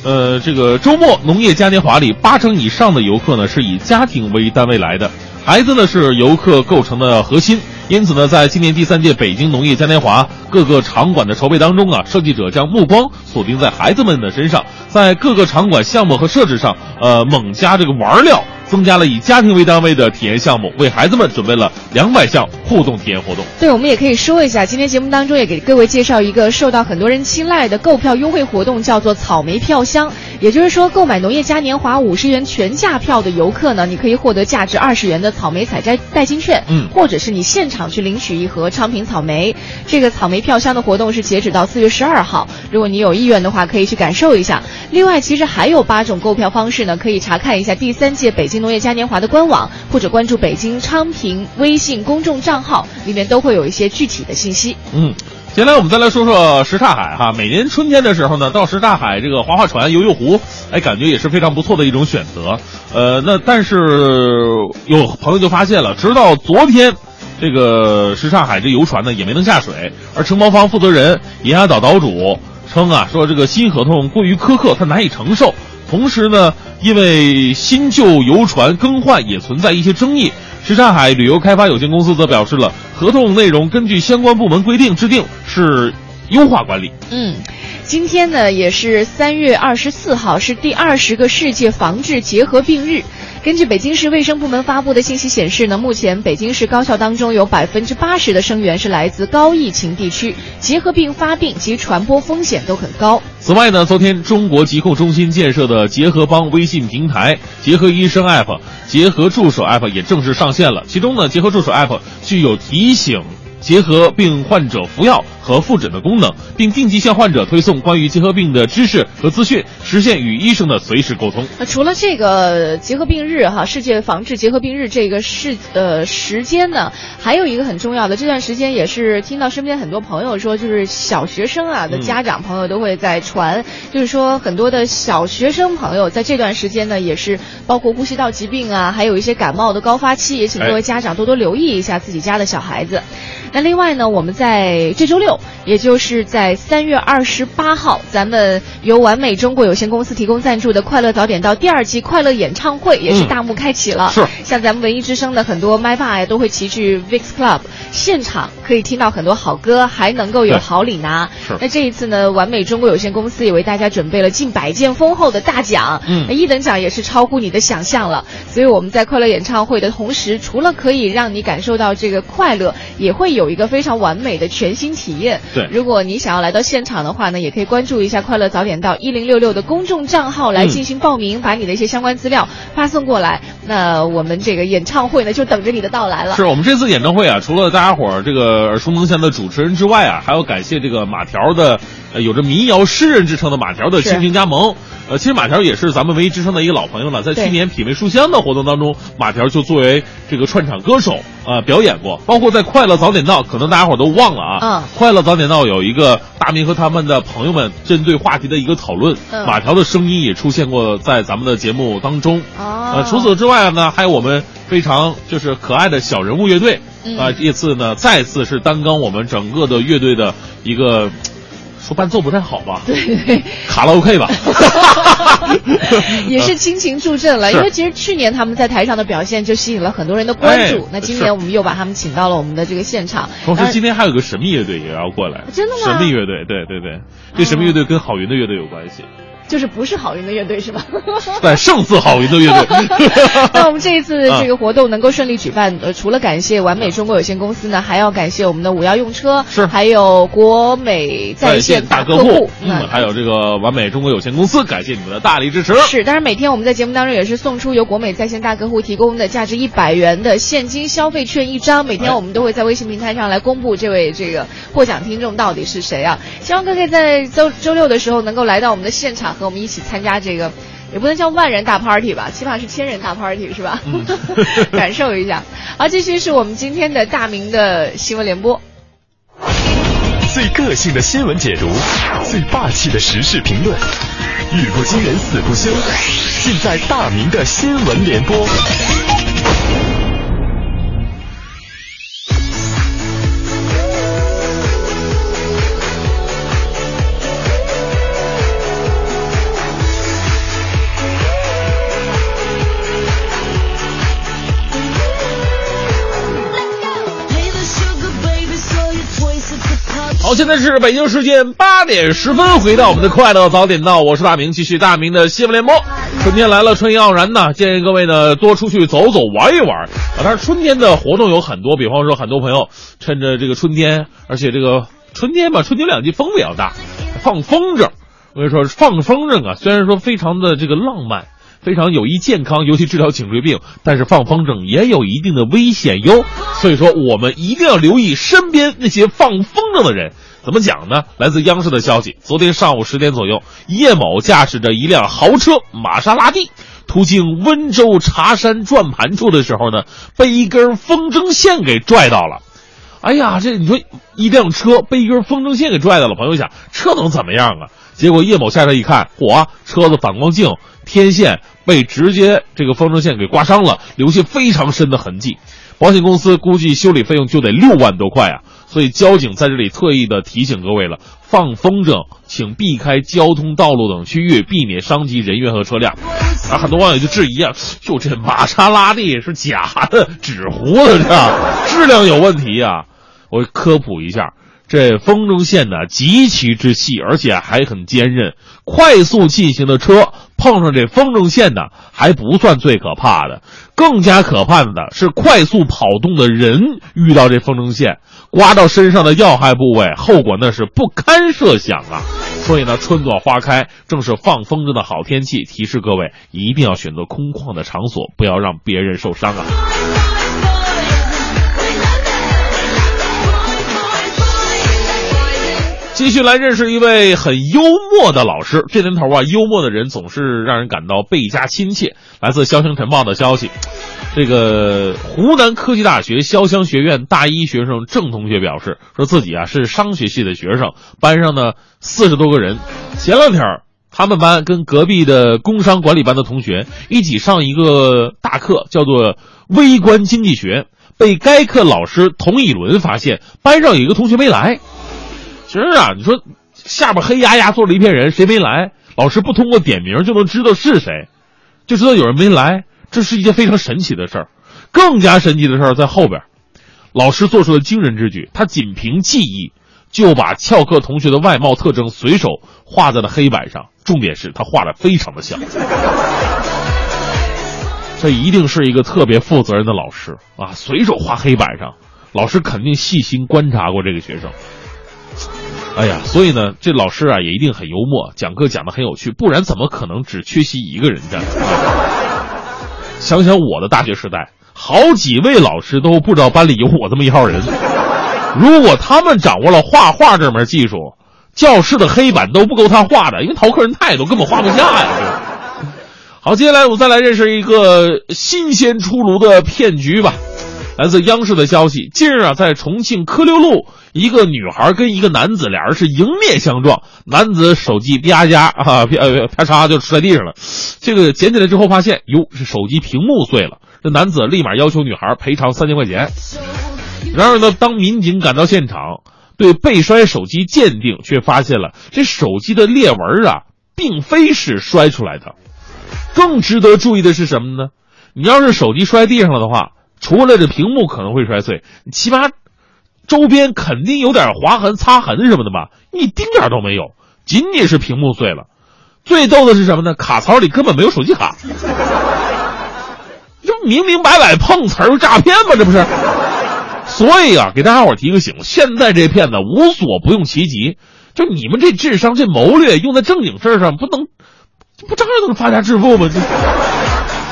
呃，这个周末农业嘉年华里，八成以上的游客呢是以家庭为单位来的，孩子呢是游客构成的核心。因此呢，在今年第三届北京农业嘉年华各个场馆的筹备当中啊，设计者将目光锁定在孩子们的身上，在各个场馆项目和设置上，呃，猛加这个玩料，增加了以家庭为单位的体验项目，为孩子们准备了两百项互动体验活动。对，我们也可以说一下，今天节目当中也给各位介绍一个受到很多人青睐的购票优惠活动，叫做草莓票箱。也就是说，购买农业嘉年华五十元全价票的游客呢，你可以获得价值二十元的草莓采摘代金券，嗯或者是你现场场去领取一盒昌平草莓。这个草莓票箱的活动是截止到四月十二号，如果你有意愿的话，可以去感受一下。另外，其实还有八种购票方式呢，可以查看一下第三届北京农业嘉年华的官网，或者关注北京昌平微信公众账号，里面都会有一些具体的信息。嗯，接下来我们再来说说什刹海哈。每年春天的时候呢，到什刹海这个划划船、游游湖，哎，感觉也是非常不错的一种选择。呃，那但是有朋友就发现了，直到昨天。这个什刹海这游船呢也没能下水，而承包方负责人银崖岛岛主称啊，说这个新合同过于苛刻，他难以承受。同时呢，因为新旧游船更换也存在一些争议，什刹海旅游开发有限公司则表示了，合同内容根据相关部门规定制定，是优化管理。嗯，今天呢也是三月二十四号，是第二十个世界防治结核病日。根据北京市卫生部门发布的信息显示呢，目前北京市高校当中有百分之八十的生源是来自高疫情地区，结核病发病及传播风险都很高。此外呢，昨天中国疾控中心建设的结合帮微信平台、结合医生 App、结合助手 App 也正式上线了。其中呢，结合助手 App 具有提醒结核病患者服药和复诊的功能，并定期向患者推送关于结核病的知识和资讯，实现与医生的随时沟通。那除了这个结核病日哈，世界防治结核病日这个事呃时间呢，还有一个很重要的，这段时间也是听到身边很多朋友说，就是小学生啊的家长朋友都会在传，就是说很多的小学生朋友在这段时间呢，也是包括呼吸道疾病啊，还有一些感冒的高发期，也请各位家长多多留意一下自己家的小孩子。那另外呢，我们在这周六，也就是在三月二十八号，咱们由完美中国有限公司提供赞助的《快乐早点到》第二季快乐演唱会也是大幕开启了。是，像咱们文艺之声的很多麦霸呀，都会齐聚 VIX Club，现场可以听到很多好歌，还能够有好礼拿。是。那这一次呢，完美中国有限公司也为大家准备了近百件丰厚的大奖。嗯。那一等奖也是超乎你的想象了，所以我们在快乐演唱会的同时，除了可以让你感受到这个快乐，也会有一个非常完美的全新体验。对，如果你想要来到现场的话呢，也可以关注一下“快乐早点到”一零六六的公众账号来进行报名，嗯、把你的一些相关资料发送过来。那我们这个演唱会呢，就等着你的到来了。是我们这次演唱会啊，除了大家伙儿这个耳熟能详的主持人之外啊，还要感谢这个马条的，呃，有着民谣诗人之称的马条的倾情加盟。呃，其实马条也是咱们文艺之声的一个老朋友了，在去年品味书香的活动当中，马条就作为这个串场歌手啊、呃、表演过，包括在快乐早点到，可能大家伙儿都忘了啊。嗯。快乐早点到有一个大明和他们的朋友们针对话题的一个讨论，嗯、马条的声音也出现过在咱们的节目当中。哦。呃，除此之外呢，还有我们非常就是可爱的小人物乐队，嗯、啊，这次呢再次是担纲我们整个的乐队的一个。说伴奏不太好吧？对对，[laughs] 卡拉 OK 吧，[laughs] 也是倾情助阵了。因为其实去年他们在台上的表现就吸引了很多人的关注。哎、那今年我们又把他们请到了我们的这个现场。[laughs] 同时，今天还有个神秘乐队也要过来。真的吗？神秘乐队，对对对，这神秘乐队跟郝云的乐队有关系。就是不是好运的乐队是吧？[laughs] 对，胜似好运的乐队。[laughs] 那我们这一次 [laughs] 这个活动能够顺利举办，呃，除了感谢完美中国有限公司呢，还要感谢我们的五幺用车，是，还有国美在线大客户，嗯，还有这个完美中国有限公司，感谢你们的大力支持。是，当然每天我们在节目当中也是送出由国美在线大客户提供的价值一百元的现金消费券一张，每天我们都会在微信平台上来公布这位这个获奖听众到底是谁啊？希望各位在周周六的时候能够来到我们的现场，和我们一起参加。这个也不能叫万人大 party 吧，起码是千人大 party 是吧？嗯、[laughs] 感受一下。好，继续是我们今天的大明的新闻联播，最个性的新闻解读，最霸气的时事评论，语不惊人死不休，尽在大明的新闻联播。好，现在是北京时间八点十分，回到我们的快乐早点到，我是大明，继续大明的新闻联播。春天来了，春意盎然呐，建议各位呢多出去走走，玩一玩啊。当然，春天的活动有很多，比方说很多朋友趁着这个春天，而且这个春天吧，春天两季风比较大，放风筝。我跟你说，放风筝啊，虽然说非常的这个浪漫。非常有益健康，尤其治疗颈椎病，但是放风筝也有一定的危险哟。所以说，我们一定要留意身边那些放风筝的人。怎么讲呢？来自央视的消息，昨天上午十点左右，叶某驾驶着一辆豪车玛莎拉蒂，途经温州茶山转盘处的时候呢，被一根风筝线给拽到了。哎呀，这你说一辆车被一根风筝线给拽到了，朋友想这能怎么样啊？结果叶某下车一看，嚯，车子反光镜、天线被直接这个风筝线给刮伤了，留下非常深的痕迹。保险公司估计修理费用就得六万多块啊！所以交警在这里特意的提醒各位了：放风筝，请避开交通道路等区域，避免伤及人员和车辆。啊，很多网友就质疑啊，就这玛莎拉蒂是假的、纸糊的，这？质量有问题啊！我科普一下。这风筝线呢极其之细，而且还很坚韧，快速进行的车碰上这风筝线呢，还不算最可怕的，更加可怕的是快速跑动的人遇到这风筝线，刮到身上的要害部位，后果那是不堪设想啊！所以呢，春暖花开，正是放风筝的好天气，提示各位一定要选择空旷的场所，不要让别人受伤啊！继续来认识一位很幽默的老师。这年头啊，幽默的人总是让人感到倍加亲切。来自《潇湘晨报》的消息，这个湖南科技大学潇湘学院大一学生郑同学表示，说自己啊是商学系的学生，班上呢四十多个人。前两天他们班跟隔壁的工商管理班的同学一起上一个大课，叫做微观经济学。被该课老师童以伦发现，班上有一个同学没来。其实啊，你说下边黑压压坐了一片人，谁没来？老师不通过点名就能知道是谁，就知道有人没来，这是一件非常神奇的事儿。更加神奇的事儿在后边，老师做出了惊人之举，他仅凭记忆就把翘课同学的外貌特征随手画在了黑板上，重点是他画的非常的像。这一定是一个特别负责任的老师啊！随手画黑板上，老师肯定细心观察过这个学生。哎呀，所以呢，这老师啊也一定很幽默，讲课讲的很有趣，不然怎么可能只缺席一个人呢？[laughs] 想想我的大学时代，好几位老师都不知道班里有我这么一号人。如果他们掌握了画画这门技术，教室的黑板都不够他画的，因为逃课人太多，根本画不下呀。好，接下来我们再来认识一个新鲜出炉的骗局吧。来自央视的消息，近日啊，在重庆科六路，一个女孩跟一个男子俩人是迎面相撞，男子手机啪嚓啊啪啪嚓就摔地上了，这个捡起来之后发现，哟，是手机屏幕碎了，这男子立马要求女孩赔偿三千块钱。然而呢，当民警赶到现场，对被摔手机鉴定，却发现了这手机的裂纹啊，并非是摔出来的。更值得注意的是什么呢？你要是手机摔地上了的话。除了这屏幕可能会摔碎，起码周边肯定有点划痕、擦痕什么的吧？一丁点都没有，仅仅是屏幕碎了。最逗的是什么呢？卡槽里根本没有手机卡，[laughs] 这明明白白碰瓷儿诈骗吗？这不是？所以啊，给大家伙提个醒：现在这骗子无所不用其极，就你们这智商、这谋略用在正经事儿上，不能不照样能发家致富吗？这。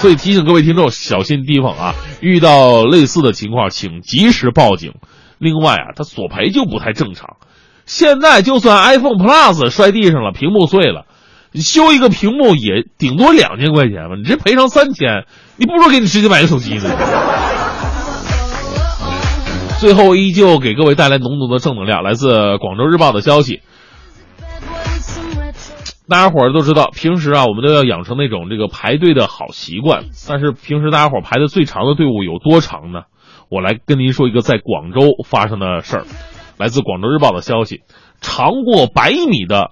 所以提醒各位听众小心提防啊！遇到类似的情况，请及时报警。另外啊，他索赔就不太正常。现在就算 iPhone Plus 摔地上了，屏幕碎了，你修一个屏幕也顶多两千块钱吧？你这赔偿三千，你不如给你直接买个手机呢。最后依旧给各位带来浓浓的正能量，来自广州日报的消息。大家伙儿都知道，平时啊，我们都要养成那种这个排队的好习惯。但是平时大家伙排的最长的队伍有多长呢？我来跟您说一个在广州发生的事儿。来自广州日报的消息，长过百米的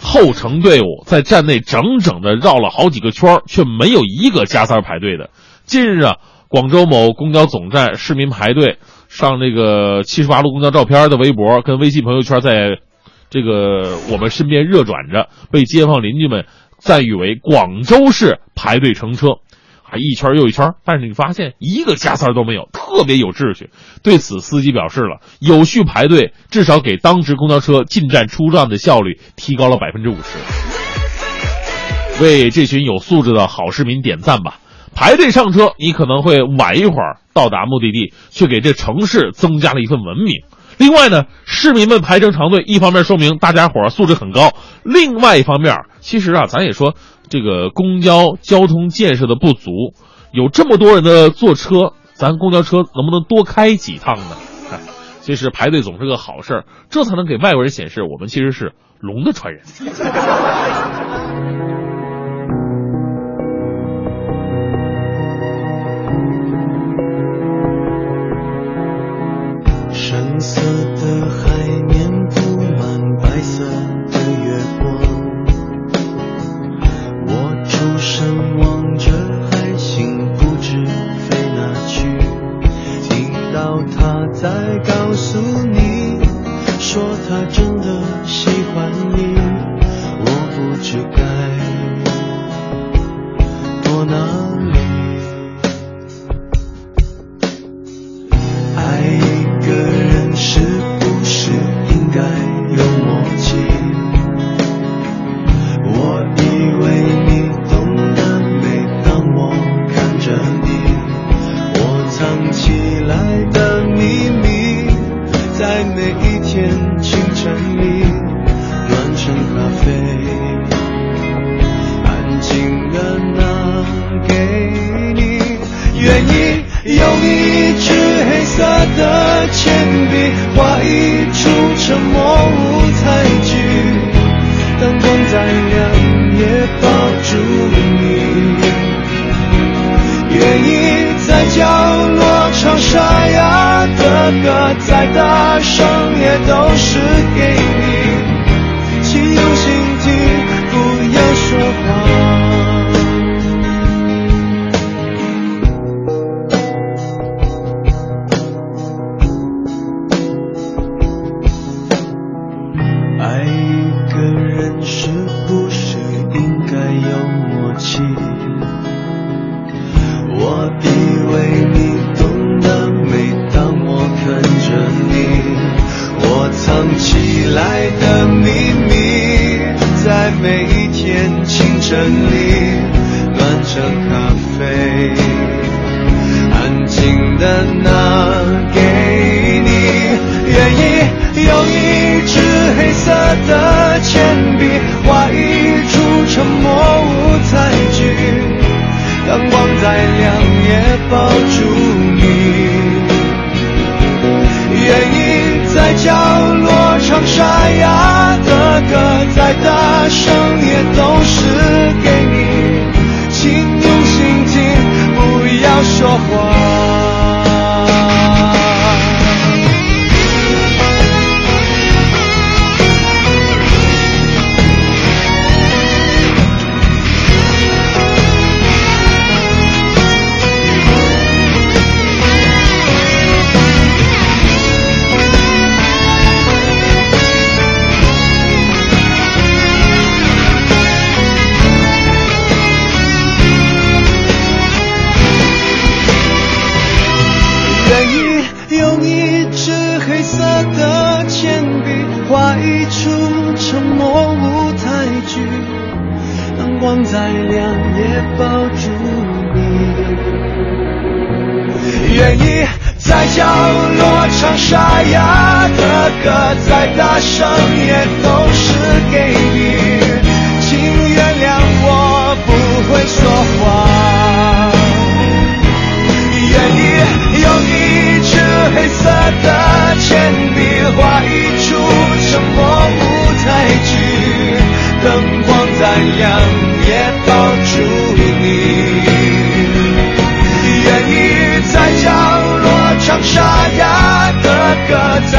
后程队伍在站内整整的绕了好几个圈，却没有一个加塞排队的。近日啊，广州某公交总站市民排队上这个七十八路公交照片的微博跟微信朋友圈在。这个我们身边热转着，被街坊邻居们赞誉为广州市排队乘车，还一圈又一圈。但是你发现一个加塞都没有，特别有秩序。对此，司机表示了，有序排队至少给当值公交车进站出站的效率提高了百分之五十。为这群有素质的好市民点赞吧！排队上车，你可能会晚一会儿到达目的地，却给这城市增加了一份文明。另外呢，市民们排成长队，一方面说明大家伙素质很高；另外一方面，其实啊，咱也说这个公交交通建设的不足，有这么多人的坐车，咱公交车能不能多开几趟呢？其实排队总是个好事儿，这才能给外国人显示我们其实是龙的传人。No. 沉默无猜忌，灯光再亮也抱住你。愿意在角落唱沙哑的歌，再大声也都是给你。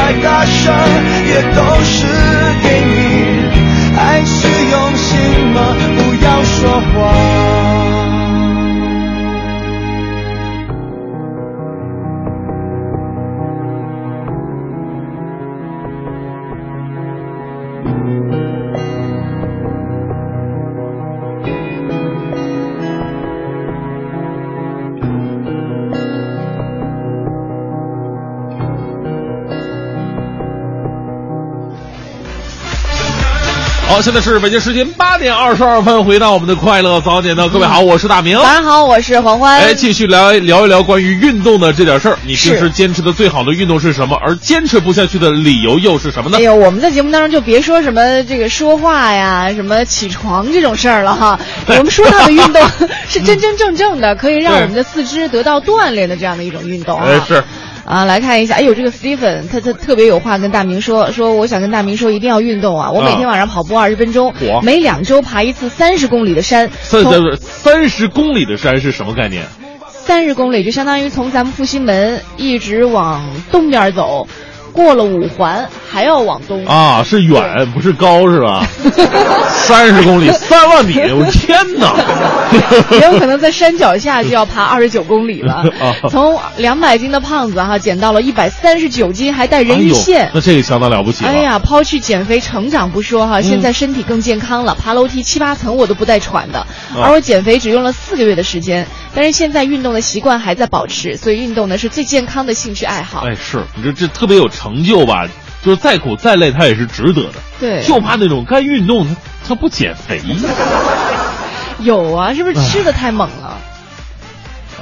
再大声也都是给你。好，现在是北京时间八点二十二分，回到我们的快乐早点到，各位好，我是大明。晚上好，我是黄欢。哎，继续聊聊一聊关于运动的这点事儿。你平时坚持的最好的运动是什么？而坚持不下去的理由又是什么呢哎？呦，我们在节目当中就别说什么这个说话呀、什么起床这种事儿了哈。[laughs] 我们说到的运动 [laughs] 是真真正正的，可以让我们的四肢得到锻炼的这样的一种运动啊。哎，是。啊，来看一下，哎呦，这个 Stephen 他他特别有话跟大明说，说我想跟大明说一定要运动啊！我每天晚上跑步二十分钟，嚯每两周爬一次三十公里的山，三三三十公里的山是什么概念？三十公里就相当于从咱们复兴门一直往东边走，过了五环还要往东。啊，是远不是高是吧？[laughs] 三十公里，三万米，我天哪！[laughs] 也有可能在山脚下就要爬二十九公里了 [laughs] 啊，从两百斤的胖子哈减到了一百三十九斤，还带人鱼哎线呦。那这个相当了不起了。哎呀，抛去减肥成长不说哈，现在身体更健康了，爬楼梯七八层我都不带喘的。而我减肥只用了四个月的时间，但是现在运动的习惯还在保持，所以运动呢是最健康的兴趣爱好。哎，是你这这特别有成就吧？就是再苦再累，他也是值得的。对就怕那种该运动他他不减肥有啊，是不是吃的太猛了？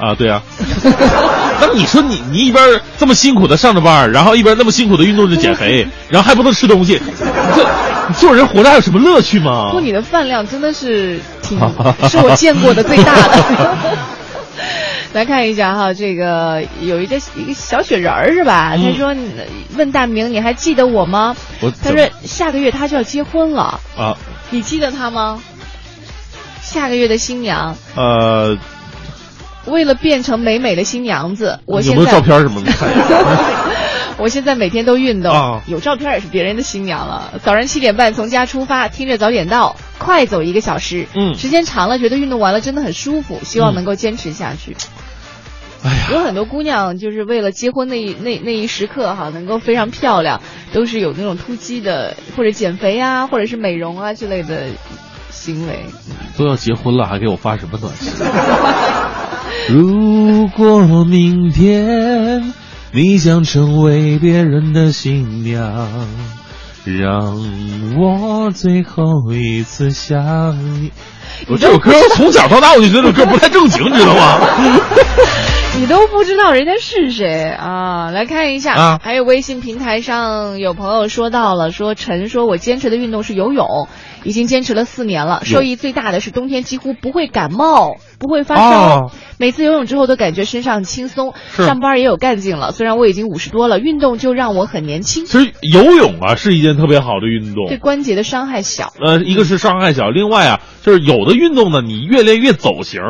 啊？对啊。那你说你你一边这么辛苦的上着班，然后一边那么辛苦的运动着减肥，[laughs] 然后还不能吃东西，这你做人活着还有什么乐趣吗不，？你的饭量真的是挺，是我见过的最大的。[laughs] [laughs] 来看一下哈，这个有一个一个小雪人儿是吧？嗯他说问大明你还记得我吗？我他说下个月他就要结婚了，啊你记得他吗？下个月的新娘，呃，为了变成美美的新娘子，我有现在没有照片什么的？[laughs] 我现在每天都运动，啊有照片也是别人的新娘了。早上七点半从家出发，听着早点到，快走一个小时。嗯时间长了，觉得运动完了真的很舒服，希望能够坚持下去。哎呀，有很多姑娘就是为了结婚那一那那一时刻哈，能够非常漂亮，都是有那种突击的或者减肥啊，或者是美容啊之类的行为。都要结婚了，还给我发什么短信？[laughs] [laughs] 如果明天你想成为别人的新娘，让我最后一次想你。我这首歌从小到大我就觉得这首歌不太正经，你知道吗？[laughs] 你都不知道人家是谁啊？来看一下，啊还有微信平台上有朋友说到了，说陈说我坚持的运动是游泳，已经坚持了四年了，受益最大的是冬天几乎不会感冒，不会发烧，哦每次游泳之后都感觉身上轻松，上班也有干劲了。虽然我已经五十多了，运动就让我很年轻，其实游泳啊是一件特别好的运动对。关节的伤害小。呃，一个是伤害小，另外啊，就是有的运动呢，你越练越走形。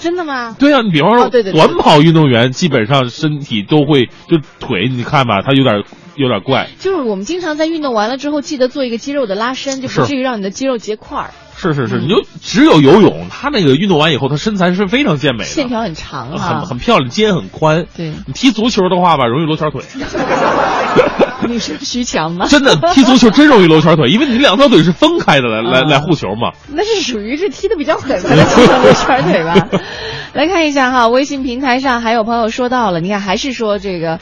真的吗？对啊，你比方说短跑运动员，基本上身体都会就腿，你看吧，他有点有点怪。就是我们经常在运动完了之后，记得做一个肌肉的拉伸，就不至于让你的肌肉结块儿，是是是，嗯你就只有游泳，他那个运动完以后，他身材是非常健美的，线条很长啊很。很漂亮，肩很宽。对你踢足球的话吧，容易罗圈腿。[laughs] [laughs] 你是徐强吗？真的，踢足球真容易罗圈腿，因为你两条腿是分开的来来嗯来护球嘛。那是属于是踢的比较狠才能踢上这圈腿吧？来看一下哈，微信平台上还有朋友说到了，你看还是说这个，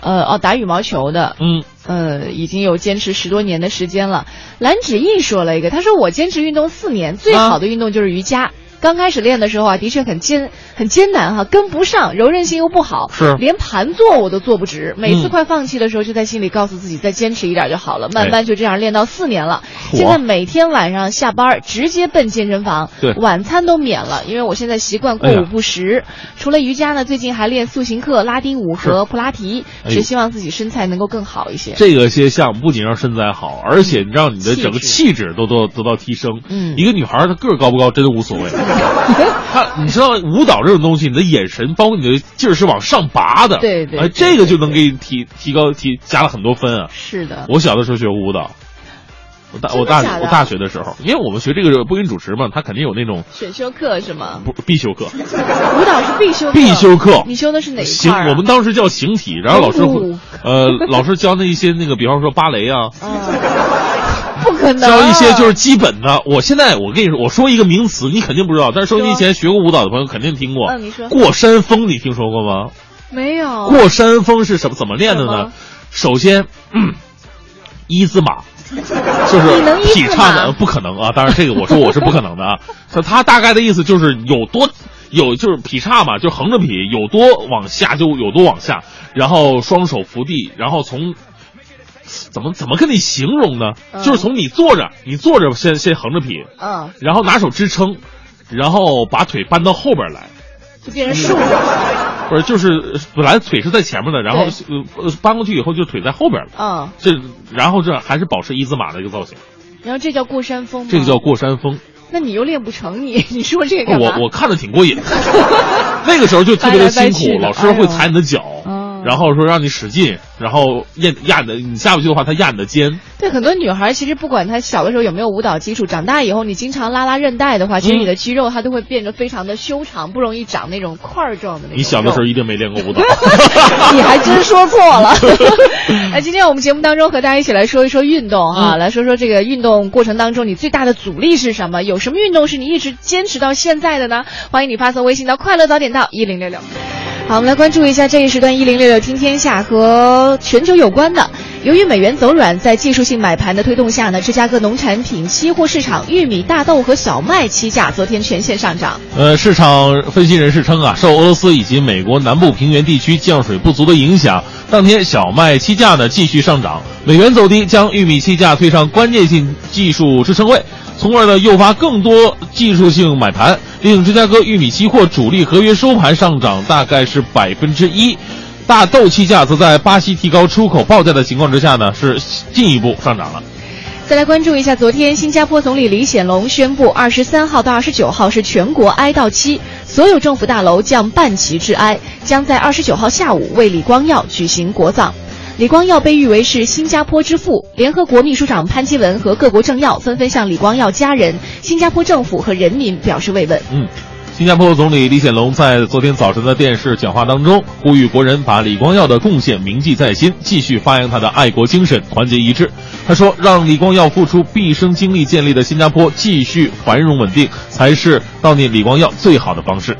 呃哦打羽毛球的，嗯，呃已经有坚持十多年的时间了。蓝芷毅说了一个，他说我坚持运动四年，最好的运动就是瑜伽。刚开始练的时候啊，的确很艰很艰难哈、跟不上，柔韧性又不好，是连盘坐我都坐不直。每次嗯快放弃的时候，就在心里告诉自己再坚持一点就好了。慢哎慢就这样练到四年了，嚯现在每天晚上下班直接奔健身房，对晚餐都免了，因为我现在习惯过午不食。除了瑜伽呢，最近还练塑形课、拉丁舞和普拉提，是希望自己身材能够更好一些。这个些项目不仅让身材好，而且让你的整个气质都都得到提升。嗯一个女孩她个儿高不高真的无所谓，[laughs] 她你知道舞蹈这种东西，你的眼神包括你的劲儿是往上拔的，哎，对对对这个就能给你提提高提加了很多分啊。是的，我小的时候学过舞蹈。我大我大我大学的时候，因为我们学这个播音主持嘛，他肯定有那种选修课是吗？不必修课，舞蹈是必修课必修课你修的是哪一形？我们当时叫形体，然后老师会哦呃老师教那一些那个，比方说芭蕾啊，能，教一些就是基本的。我现在我跟你说，我说一个名词，你肯定不知道，但是收音机前学过舞蹈的朋友肯定听过。嗯你说过山峰，你听说过吗？没有过山峰是什么？怎么练的呢？首先，嗯，一字马。[laughs] 就是劈叉的，不可能啊！当然，这个我说我是不可能的啊。[laughs] 他他大概的意思就是有多有就是劈叉嘛，就横着劈，有多往下就有多往下，然后双手扶地，然后从怎么怎么跟你形容呢？嗯。就是从你坐着，你坐着先先横着劈，嗯，然后拿手支撑，然后把腿搬到后边来，就变成竖着，[laughs] 不是就是呃本来腿是在前面的，然后呃呃搬过去以后就腿在后边了。嗯，这然后这还是保持一字马的一个造型，然后这叫过山峰吗，这个叫过山峰。那你又练不成你，[laughs] 你说这个我我看的挺过瘾，[laughs] 那个时候就特别的辛苦，老师会踩你的脚，哦然后说让你使劲，然后压压你的，你下不去的话，他压你的肩。对很多女孩，其实不管她小的时候有没有舞蹈基础，长大以后你经常拉拉韧带的话，其实嗯你的肌肉它都会变得非常的修长，不容易长那种块儿状的那种。[laughs] 你小的时候一定没练过舞蹈，[laughs] 你还真说错了。那，[laughs] 今天我们节目当中和大家一起来说一说运动哈、嗯来说说这个运动过程当中你最大的阻力是什么？有什么运动是你一直坚持到现在的呢？欢迎你发送微信到快乐早点到一零六六。好，我们来关注一下这一时段一零六六听天下和全球有关的。由于美元走软，在技术性买盘的推动下呢，芝加哥农产品期货市场玉米、大豆和小麦期价昨天全线上涨。呃，市场分析人士称啊，受俄罗斯以及美国南部平原地区降水不足的影响，当天小麦期价呢继续上涨，美元走低，将玉米期价推上关键性技术支撑位，从而呢诱发更多技术性买盘，令芝加哥玉米期货主力合约收盘上涨大概是百分之一。大豆期价则在巴西提高出口报价的情况之下呢，是进一步上涨了。再来关注一下，昨天新加坡总理李显龙宣布，二十三号到二十九号是全国哀悼期，所有政府大楼将半旗致哀，将在二十九号下午为李光耀举行国葬。李光耀被誉为是新加坡之父，联合国秘书长潘基文和各国政要纷纷向李光耀家人、新加坡政府和人民表示慰问。嗯，新加坡总理李显龙在昨天早晨的电视讲话当中，呼吁国人把李光耀的贡献铭记在心，继续发扬他的爱国精神，团结一致。他说：“让李光耀付出毕生精力建立的新加坡继续繁荣稳定，才是悼念李光耀最好的方式。”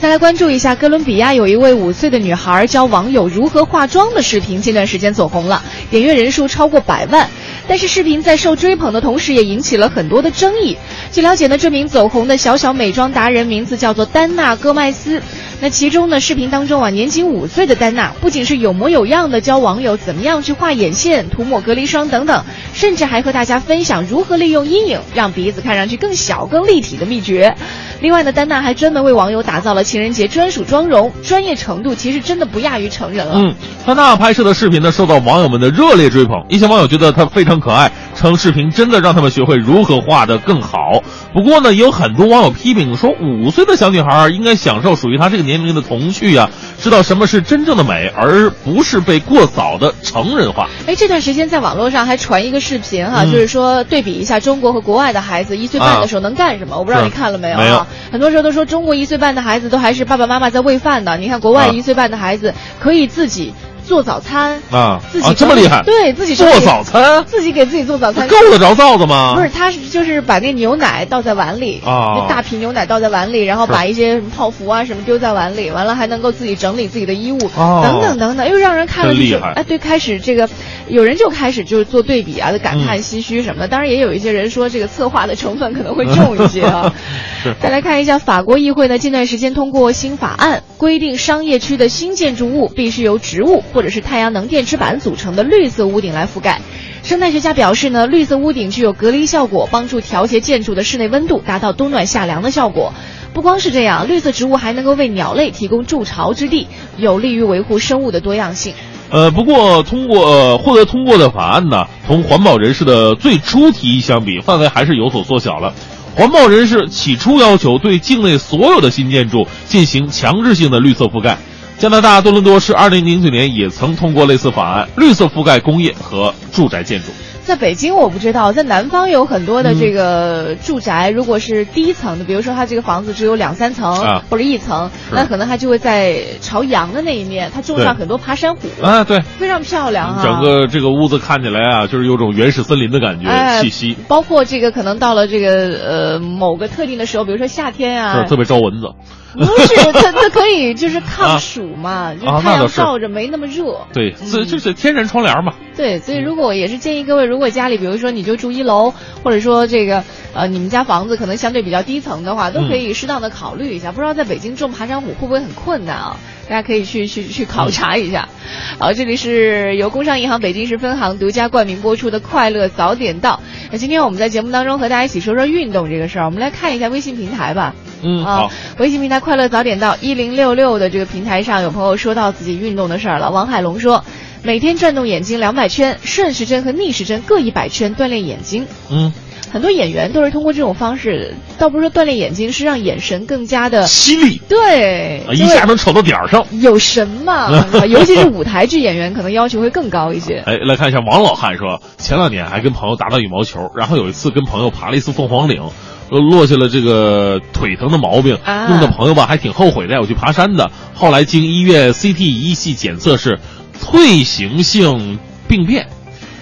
再来关注一下，哥伦比亚有一位五岁的女孩教网友如何化妆的视频，近段时间走红了，点阅人数超过百万。但是视频在受追捧的同时，也引起了很多的争议。据了解呢，这名走红的小小美妆达人名字叫做丹娜·戈麦斯。那其中呢，视频当中啊，年仅五岁的丹娜不仅是有模有样的教网友怎么样去画眼线、涂抹隔离霜等等，甚至还和大家分享如何利用阴影让鼻子看上去更小、更立体的秘诀。另外呢，丹娜还专门为网友打造了情人节专属妆容，专业程度其实真的不亚于成人了。嗯，丹娜拍摄的视频呢，受到网友们的热烈追捧。一些网友觉得他非常可爱，称视频真的让他们学会如何画得更好。不过呢，也有很多网友批评说，五岁的小女孩应该享受属于她这个年龄的童趣呀、知道什么是真正的美，而不是被过早的成人化。哎，这段时间在网络上还传一个视频哈，嗯就是说对比一下中国和国外的孩子一岁半的时候能干什么。我不知道你看了没有没有啊？很多时候都说中国一岁半的孩子都还是爸爸妈妈在喂饭的，你看国外啊。一岁半的孩子可以自己做早餐啊。自己啊这么厉害？对自己做早餐？自己给自己做早餐，够得着灶的吗？不是，他是就是把那牛奶倒在碗里，啊。那大瓶牛奶倒在碗里，然后把一些什么泡芙啊什么丢在碗里，完了还能够自己整理自己的衣物，哦等等等等，又让人看了厉害。是哎，对，开始这个有人就开始就是做对比啊，感叹嗯唏嘘什么的。当然也有一些人说这个策划的成分可能会重一些啊。再来看一下法国议会呢，近段时间通过新法案，规定商业区的新建筑物必须由植物或者是太阳能电池板组成的绿色屋顶来覆盖。生态学家表示呢，绿色屋顶具有隔离效果，帮助调节建筑的室内温度，达到冬暖夏凉的效果。不光是这样，绿色植物还能够为鸟类提供筑巢之地，有利于维护生物的多样性。呃，不过通过、获得通过的法案呢，同环保人士的最初提议相比，范围还是有所缩小了。环保人士起初要求对境内所有的新建筑进行强制性的绿色覆盖。加拿大多伦多市2009年也曾通过类似法案，绿色覆盖工业和住宅建筑。在北京我不知道，在南方有很多的这个住宅，如果是低层的，比如说它这个房子只有两三层、啊或者一层，那可能它就会在朝阳的那一面，它种上很多爬山虎，啊，对，非常漂亮啊、整个这个屋子看起来啊，就是有种原始森林的感觉、哎气息，包括这个可能到了这个呃某个特定的时候，比如说夏天啊是，特别招蚊子。不是 [laughs] 它它可以就是抗暑嘛，就是太阳照着没那么热。对，这这是天然窗帘嘛。对，所以如果也是建议各位，如果家里比如说你就住一楼，或者说这个呃你们家房子可能相对比较低层的话，都可以适当的考虑一下。不知道在北京种爬山虎会不会很困难啊？大家可以去去去考察一下。好，这里是由工商银行北京市分行独家冠名播出的《快乐早点到》。那今天我们在节目当中和大家一起说说运动这个事儿，我们来看一下微信平台吧。嗯，啊好，，微信平台“快乐早点到”一零六六的这个平台上，有朋友说到自己运动的事儿了。王海龙说，每天转动眼睛两百圈，顺时针和逆时针各一百圈，锻炼眼睛。嗯，很多演员都是通过这种方式，倒不是说锻炼眼睛，是让眼神更加的犀利，对啊，一下能瞅到点儿上。有神嘛。[laughs] 尤其是舞台剧演员，可能要求会更高一些。哎，来看一下王老汉说，前两年还跟朋友打打羽毛球，然后有一次跟朋友爬了一次凤凰岭，呃落下了这个腿疼的毛病，啊弄得朋友吧还挺后悔带我去爬山的。后来经医院 CT 仪器检测是退行性病变，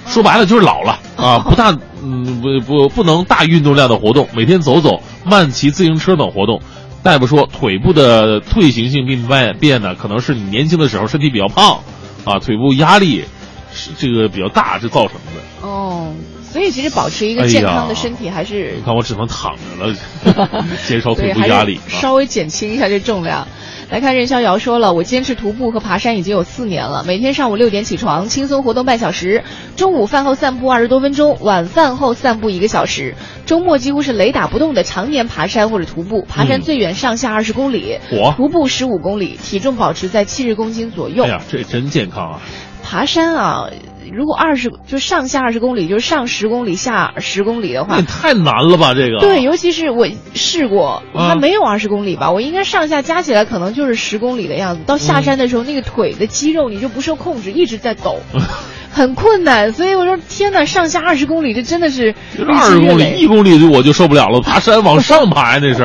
说白了就是老了啊，不大嗯不不不能大运动量的活动，每天走走、慢骑自行车等活动。大夫说，腿部的退行性病变变呢，可能是你年轻的时候身体比较胖，啊，腿部压力是这个比较大，这造成的。哦，所以其实保持一个健康的身体还是你看我只能躺着了，[laughs] 减少腿部压力。稍微减轻一下这重量。来看任逍遥说了，我坚持徒步和爬山已经有四年了，每天上午六点起床，轻松活动半小时，中午饭后散步二十多分钟，晚饭后散步一个小时，周末几乎是雷打不动的常年爬山或者徒步，爬山嗯最远上下二十公里，嗯徒步十五公里，体重保持在七十公斤左右。哎呀，这真健康啊！爬山啊，如果二十就上下二十公里，就是上十公里下十公里的话那也，太难了吧？这个对，尤其是我试过，啊它没有二十公里吧，我应该上下加起来可能就是十公里的样子。到下山的时候，那个腿的肌肉你就不受控制，一直在抖，[laughs] 很困难。所以我说天哪，上下二十公里，这真的是二十公里，一公里我就受不了了，爬山往上爬呀，那是。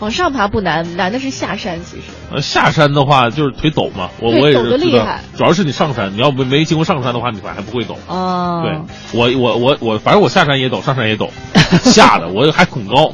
往上爬不难，难的是下山。其实呃，下山的话就是腿抖嘛，我我也是抖得厉害，主要是你上山，你要没没经过上山的话，你可能还不会抖。哦，对我我我我，反正我下山也抖，上山也抖，[laughs] 吓得我还恐高，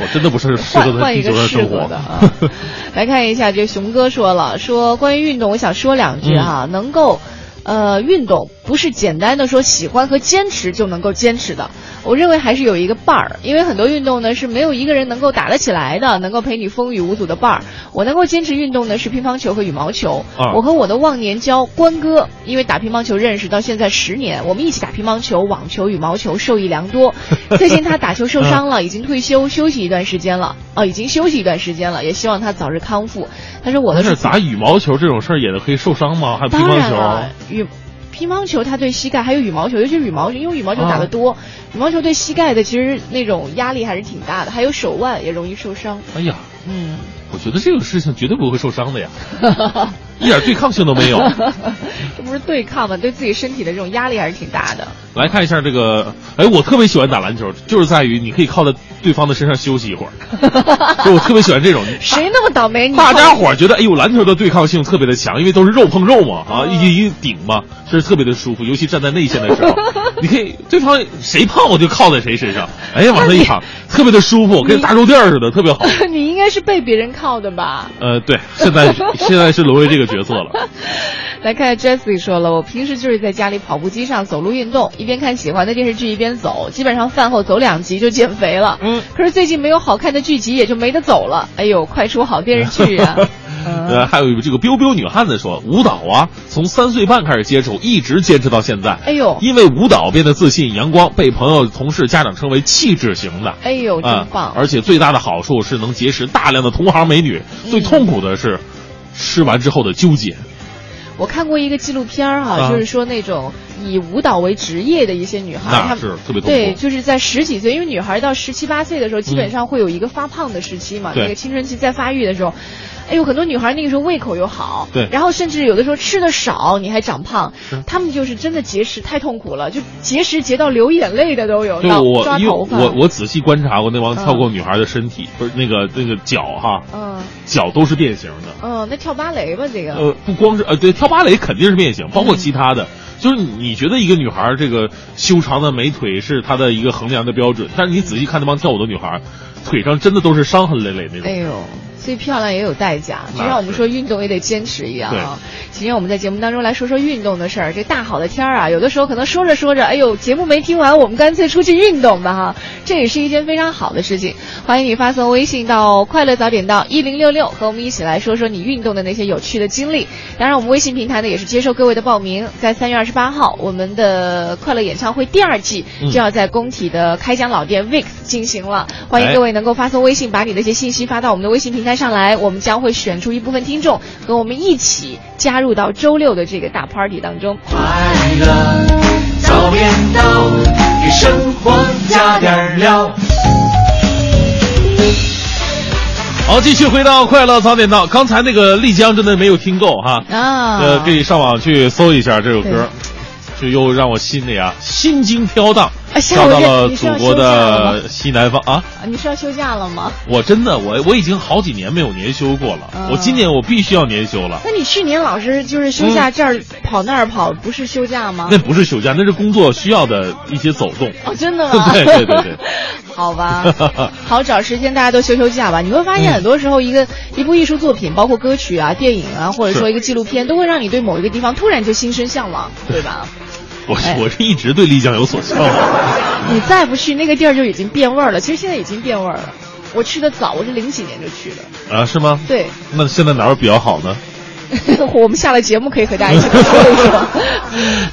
我真的不是适合在地球上生活的啊。[laughs] 来看一下，这熊哥说了，说关于运动，我想说两句哈、嗯能够。呃，运动不是简单的说喜欢和坚持就能够坚持的，我认为还是有一个伴儿，因为很多运动呢是没有一个人能够打得起来的，能够陪你风雨无阻的伴儿。我能够坚持运动呢是乒乓球和羽毛球。啊我和我的忘年交关哥，因为打乒乓球认识到现在十年，我们一起打乒乓球、网球、羽毛球，受益良多。[laughs] 最近他打球受伤了，已经退休休息一段时间了，哦，已经休息一段时间了，也希望他早日康复。他说我的但是是打羽毛球这种事儿也可以受伤吗？还有乒乓球？乒乓球它对膝盖，还有羽毛球，尤其是羽毛球，因为羽毛球打得多，羽毛球对膝盖的其实那种压力还是挺大的，还有手腕也容易受伤。哎呀，嗯，我觉得这个事情绝对不会受伤的呀，[laughs] [laughs] 一点对抗性都没有。[laughs] 这不是对抗吗？对自己身体的这种压力还是挺大的。来看一下这个，哎，我特别喜欢打篮球，就是在于你可以靠在对方的身上休息一会儿，就我特别喜欢这种。[laughs] 谁那么倒霉？你大家伙儿觉得，哎呦，篮球的对抗性特别的强，因为都是肉碰肉嘛，啊，嗯一一顶嘛，这是特别的舒服。尤其站在内线的时候，[laughs] 你可以对方谁胖我就靠在谁身上，[laughs] 哎呀，往那一躺，特别的舒服，跟大肉垫儿似的，特别好。[laughs] 你应该是被别人靠的吧？呃，对，现在现在是沦为这个角色了。来看 Jessie 说了，我平时就是在家里跑步机上走路运动，一边看喜欢的电视剧一边走，基本上饭后走两集就减肥了。嗯，可是最近没有好看的剧集，也就没得走了。哎呦，快出好电视剧啊！呃，还有这个彪彪女汉子说，舞蹈啊，从三岁半开始接触，一直坚持到现在。哎呦因为舞蹈变得自信阳光，被朋友、同事、家长称为气质型的。哎呦，真啊、棒！而且最大的好处是能结识大量的同行美女，嗯最痛苦的是吃完之后的纠结。我看过一个纪录片儿哈、啊就是说那种以舞蹈为职业的一些女孩，那是特别痛苦对，就是在十几岁，因为女孩到十七八岁的时候，基本上会有一个发胖的时期嘛，对那个青春期在发育的时候。哎呦，很多女孩那个时候胃口又好，对。然后甚至有的时候吃的少，你还长胖是，她们就是真的节食太痛苦了，就节食节到流眼泪的都有，对到我因为我我仔细观察过那帮嗯。跳过女孩的身体，不是那个那个脚哈，嗯。脚都是变形的。嗯，那跳芭蕾吧这个，呃，不光是呃，对，跳芭蕾肯定是变形，包括其他的。就是你你觉得一个女孩儿这个修长的美腿是她的一个衡量的标准，但是你仔细看那帮跳舞的女孩儿，腿上真的都是伤痕累累那种。哎呦，所以漂亮也有代价，就像我们说运动也得坚持一样啊。今天我们在节目当中来说说运动的事儿。这大好的天儿啊，有的时候可能说着说着，哎呦，节目没听完，我们干脆出去运动吧哈，这也是一件非常好的事情。欢迎你发送微信到快乐早点到一零六六，和我们一起来说说你运动的那些有趣的经历。当然，我们微信平台呢也是接受各位的报名，在三月二十八号，我们的快乐演唱会第二季嗯就要在工体的开江老店 VIX 进行了，欢迎哎各位能够发送微信，把你的一些信息发到我们的微信平台上来，我们将会选出一部分听众和我们一起加入到周六的这个大 party 当中。快乐早点到，给生活加点料。好，继续回到快乐早点到。刚才那个丽江真的没有听够哈，啊呃，可以上网去搜一下这首歌，就又让我心里啊心惊飘荡，到了祖国的西南方啊。啊你是要休假了吗？我真的，我我已经好几年没有年休过了，嗯我今年我必须要年休了。那你去年老是就是休假这儿跑那儿跑，不是休假吗？那不是休假，那是工作需要的一些走动。哦，真的吗？对对对对，[laughs] 好吧，[laughs] 好找时间大家都休休假吧。你会发现很多时候一个、一部艺术作品，包括歌曲啊、电影啊，或者说一个纪录片，都会让你对某一个地方突然就心生向往，对吧？我哎我是一直对丽江有所向往。你再不去那个地儿就已经变味儿了。其实现在已经变味儿了。我去的早，我是零几年就去的。啊，是吗？对，那现在哪儿比较好呢？[laughs] 我们下了节目可以和大家一起来说一说。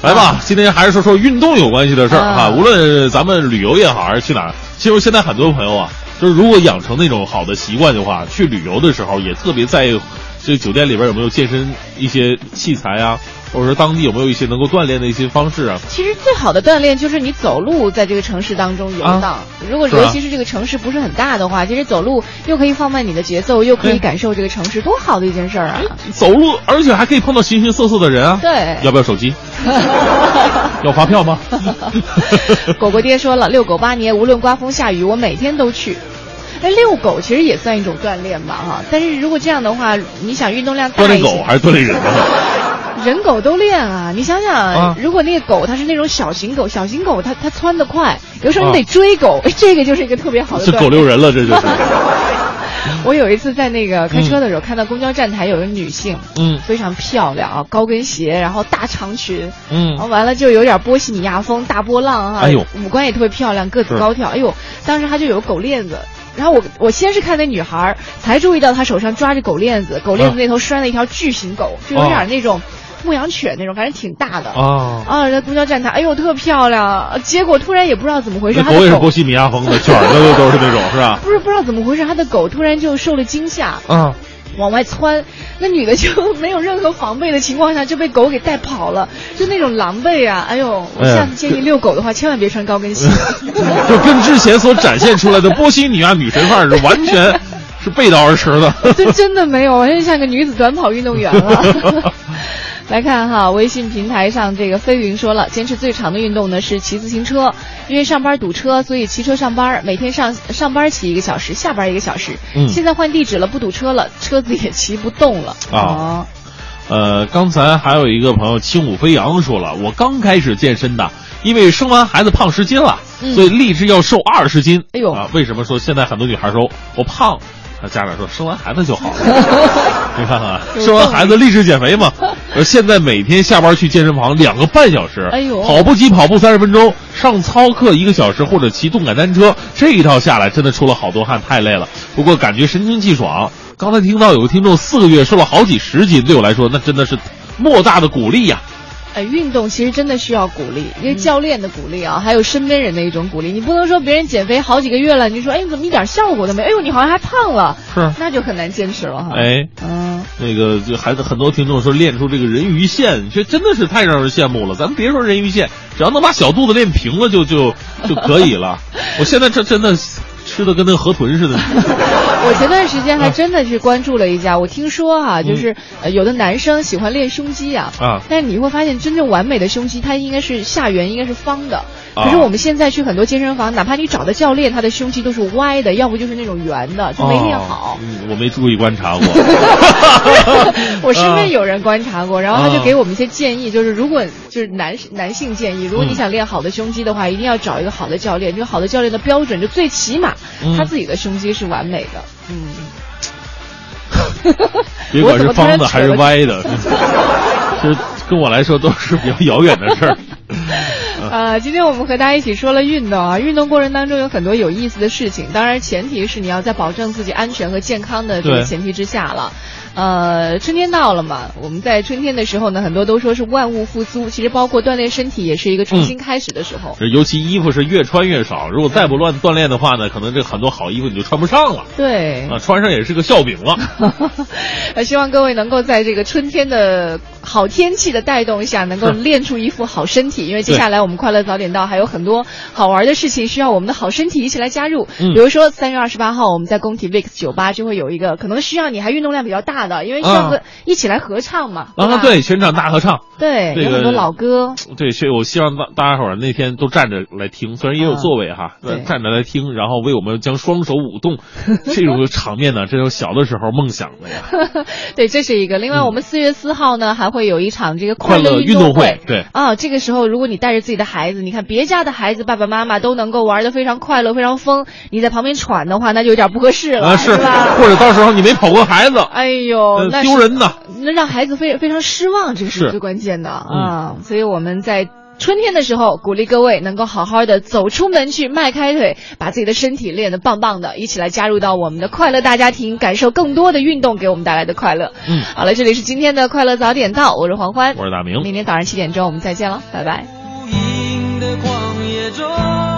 [laughs] 来吧，今天还是说说运动有关系的事儿啊哈。无论咱们旅游也好，还是去哪儿，其实现在很多朋友啊，就是如果养成那种好的习惯的话，去旅游的时候也特别在意这酒店里边有没有健身一些器材啊，或者说当地有没有一些能够锻炼的一些方式啊？其实最好的锻炼就是你走路在这个城市当中游荡。啊如果尤其是这个城市不是很大的话，其实走路又可以放慢你的节奏，又可以感受这个城市，多好的一件事儿啊！走路，而且还可以碰到形形色色的人啊。对要不要手机？[laughs] 要发票吗？[laughs] 果果爹说了，遛狗八年，无论刮风下雨，我每天都去。哎，遛狗其实也算一种锻炼吧，哈。但是如果这样的话，你想运动量大锻炼狗还是锻炼人呢？[laughs] 人狗都练啊。你想想，啊如果那个狗它是那种小型狗，小型狗它它窜得快，有时候你啊得追狗，[laughs] 这个就是一个特别好的是。狗遛人了，这就是。[laughs] 我有一次在那个开车的时候，看到公交站台有个女性，嗯。非常漂亮啊，高跟鞋，然后大长裙，然后嗯，完了就有点波西米亚风，大波浪哈、哎呦。五官也特别漂亮，个子高挑，哎呦，当时她就有狗链子。然后我我先是看那女孩儿，才注意到她手上抓着狗链子，狗链子啊那头拴了一条巨型狗，就有点那种牧羊犬那种，反正挺大的。啊，啊，在公交站台，哎呦，特漂亮。结果突然也不知道怎么回事，的狗狗也是波西米亚风的，卷儿的都都是那种，是吧？不是不知道怎么回事，他的狗突然就受了惊吓，啊，往外窜，那女的就没有任何防备的情况下就被狗给带跑了，就那种狼狈啊！哎呦，下次建议遛狗的话，千万别穿高跟鞋。[laughs] 就跟之前所展现出来的 [laughs] 波西米亚女神范儿是完全是背道而驰的。这真的没有，完全像个女子短跑运动员了。[laughs] 来看哈，微信平台上这个飞云说了，坚持最长的运动呢是骑自行车，因为上班堵车，所以骑车上班，每天上上班骑一个小时，下班一个小时。嗯。现在换地址了，不堵车了，车子也骑不动了。啊。呃，刚才还有一个朋友轻舞飞扬说了，我刚开始健身的，因为生完孩子胖十斤了，嗯。所以立志要瘦二十斤。哎呦。啊，为什么说现在很多女孩说我胖？那家长说生完孩子就好了。[laughs] 你看看，生完孩子励志减肥嘛。[laughs] 现在每天下班去健身房两个半小时，哎呦跑步机跑步三十分钟，上操课一个小时，或者骑动感单车，这一套下来真的出了好多汗，太累了。不过感觉神清气爽。刚才听到有个听众四个月瘦了好几十斤，对我来说那真的是莫大的鼓励呀、呃，运动其实真的需要鼓励，因为教练的鼓励啊，还有身边人的一种鼓励。你不能说别人减肥好几个月了，你就说哎你怎么一点效果都没有？哎呦你好像还胖了，是那就很难坚持了哈。哎，嗯，那个就还很多听众说练出这个人鱼线，这真的是太让人羡慕了。咱们别说人鱼线，只要能把小肚子练平了就就就可以了。[laughs] 我现在这真的吃的跟那河豚似的。[laughs] 我前段时间还真的是关注了一下，我听说哈、就是、呃有的男生喜欢练胸肌啊，啊但是你会发现真正完美的胸肌，它应该是下缘应该是方的。啊可是我们现在去很多健身房，哪怕你找的教练，他的胸肌都是歪的，要不就是那种圆的，就没练好。哦嗯，我没注意观察过。[laughs] 我身边有人观察过，然后他就啊给我们一些建议，就是如果就是男男性建议，如果你嗯想练好的胸肌的话，一定要找一个好的教练。这个好的教练的标准，就最起码嗯他自己的胸肌是完美的。嗯，[laughs] 别管是方的还是歪的，[laughs] 其实跟我来说都是比较遥远的事儿。[laughs] 呃，今天我们和大家一起说了运动啊，运动过程当中有很多有意思的事情，当然前提是你要在保证自己安全和健康的这个前提之下了。呃，春天到了嘛，我们在春天的时候呢，很多都说是万物复苏，其实包括锻炼身体也是一个重新开始的时候。这尤其衣服是越穿越少，如果再不乱锻炼的话呢，可能这很多好衣服你就穿不上了对，啊，穿上也是个笑柄了。呃，[laughs] 希望各位能够在这个春天的好天气的带动下，能够练出一副好身体。因为接下来我们快乐早点到还有很多好玩的事情需要我们的好身体一起来加入。嗯比如说三月二十八号我们在工体 VIX 酒吧就会有一个可能需要你还运动量比较大的，因为需要个、啊一起来合唱嘛。啊，对，全场大合唱。对，有很多老歌。对，所以我希望大大家伙儿那天都站着来听，虽然也有座位哈，对站着来听，然后为我们将双手舞动，[laughs] 这种场面呢，这是小的时候梦想的呀。[laughs] 对，这是一个。另外，嗯我们四月四号呢还会有一场这个快乐运动动会对啊，这个时候如果你带着自己的孩子，你看别家的孩子爸爸妈妈都能够玩的非常快乐、非常疯，你在旁边喘的话，那就有点不合适了，啊，是，吧？或者到时候你没跑过孩子，哎呦，丢人的。那让孩子非非常失望，这是是最关键的嗯啊！所以我们在。春天的时候，鼓励各位能够好好的走出门去，迈开腿，把自己的身体练得棒棒的，一起来加入到我们的快乐大家庭，感受更多的运动给我们带来的快乐。嗯好了，这里是今天的快乐早点到，我是黄欢，我是大明。明天早上七点钟我们再见了，拜拜。无垠的旷野中。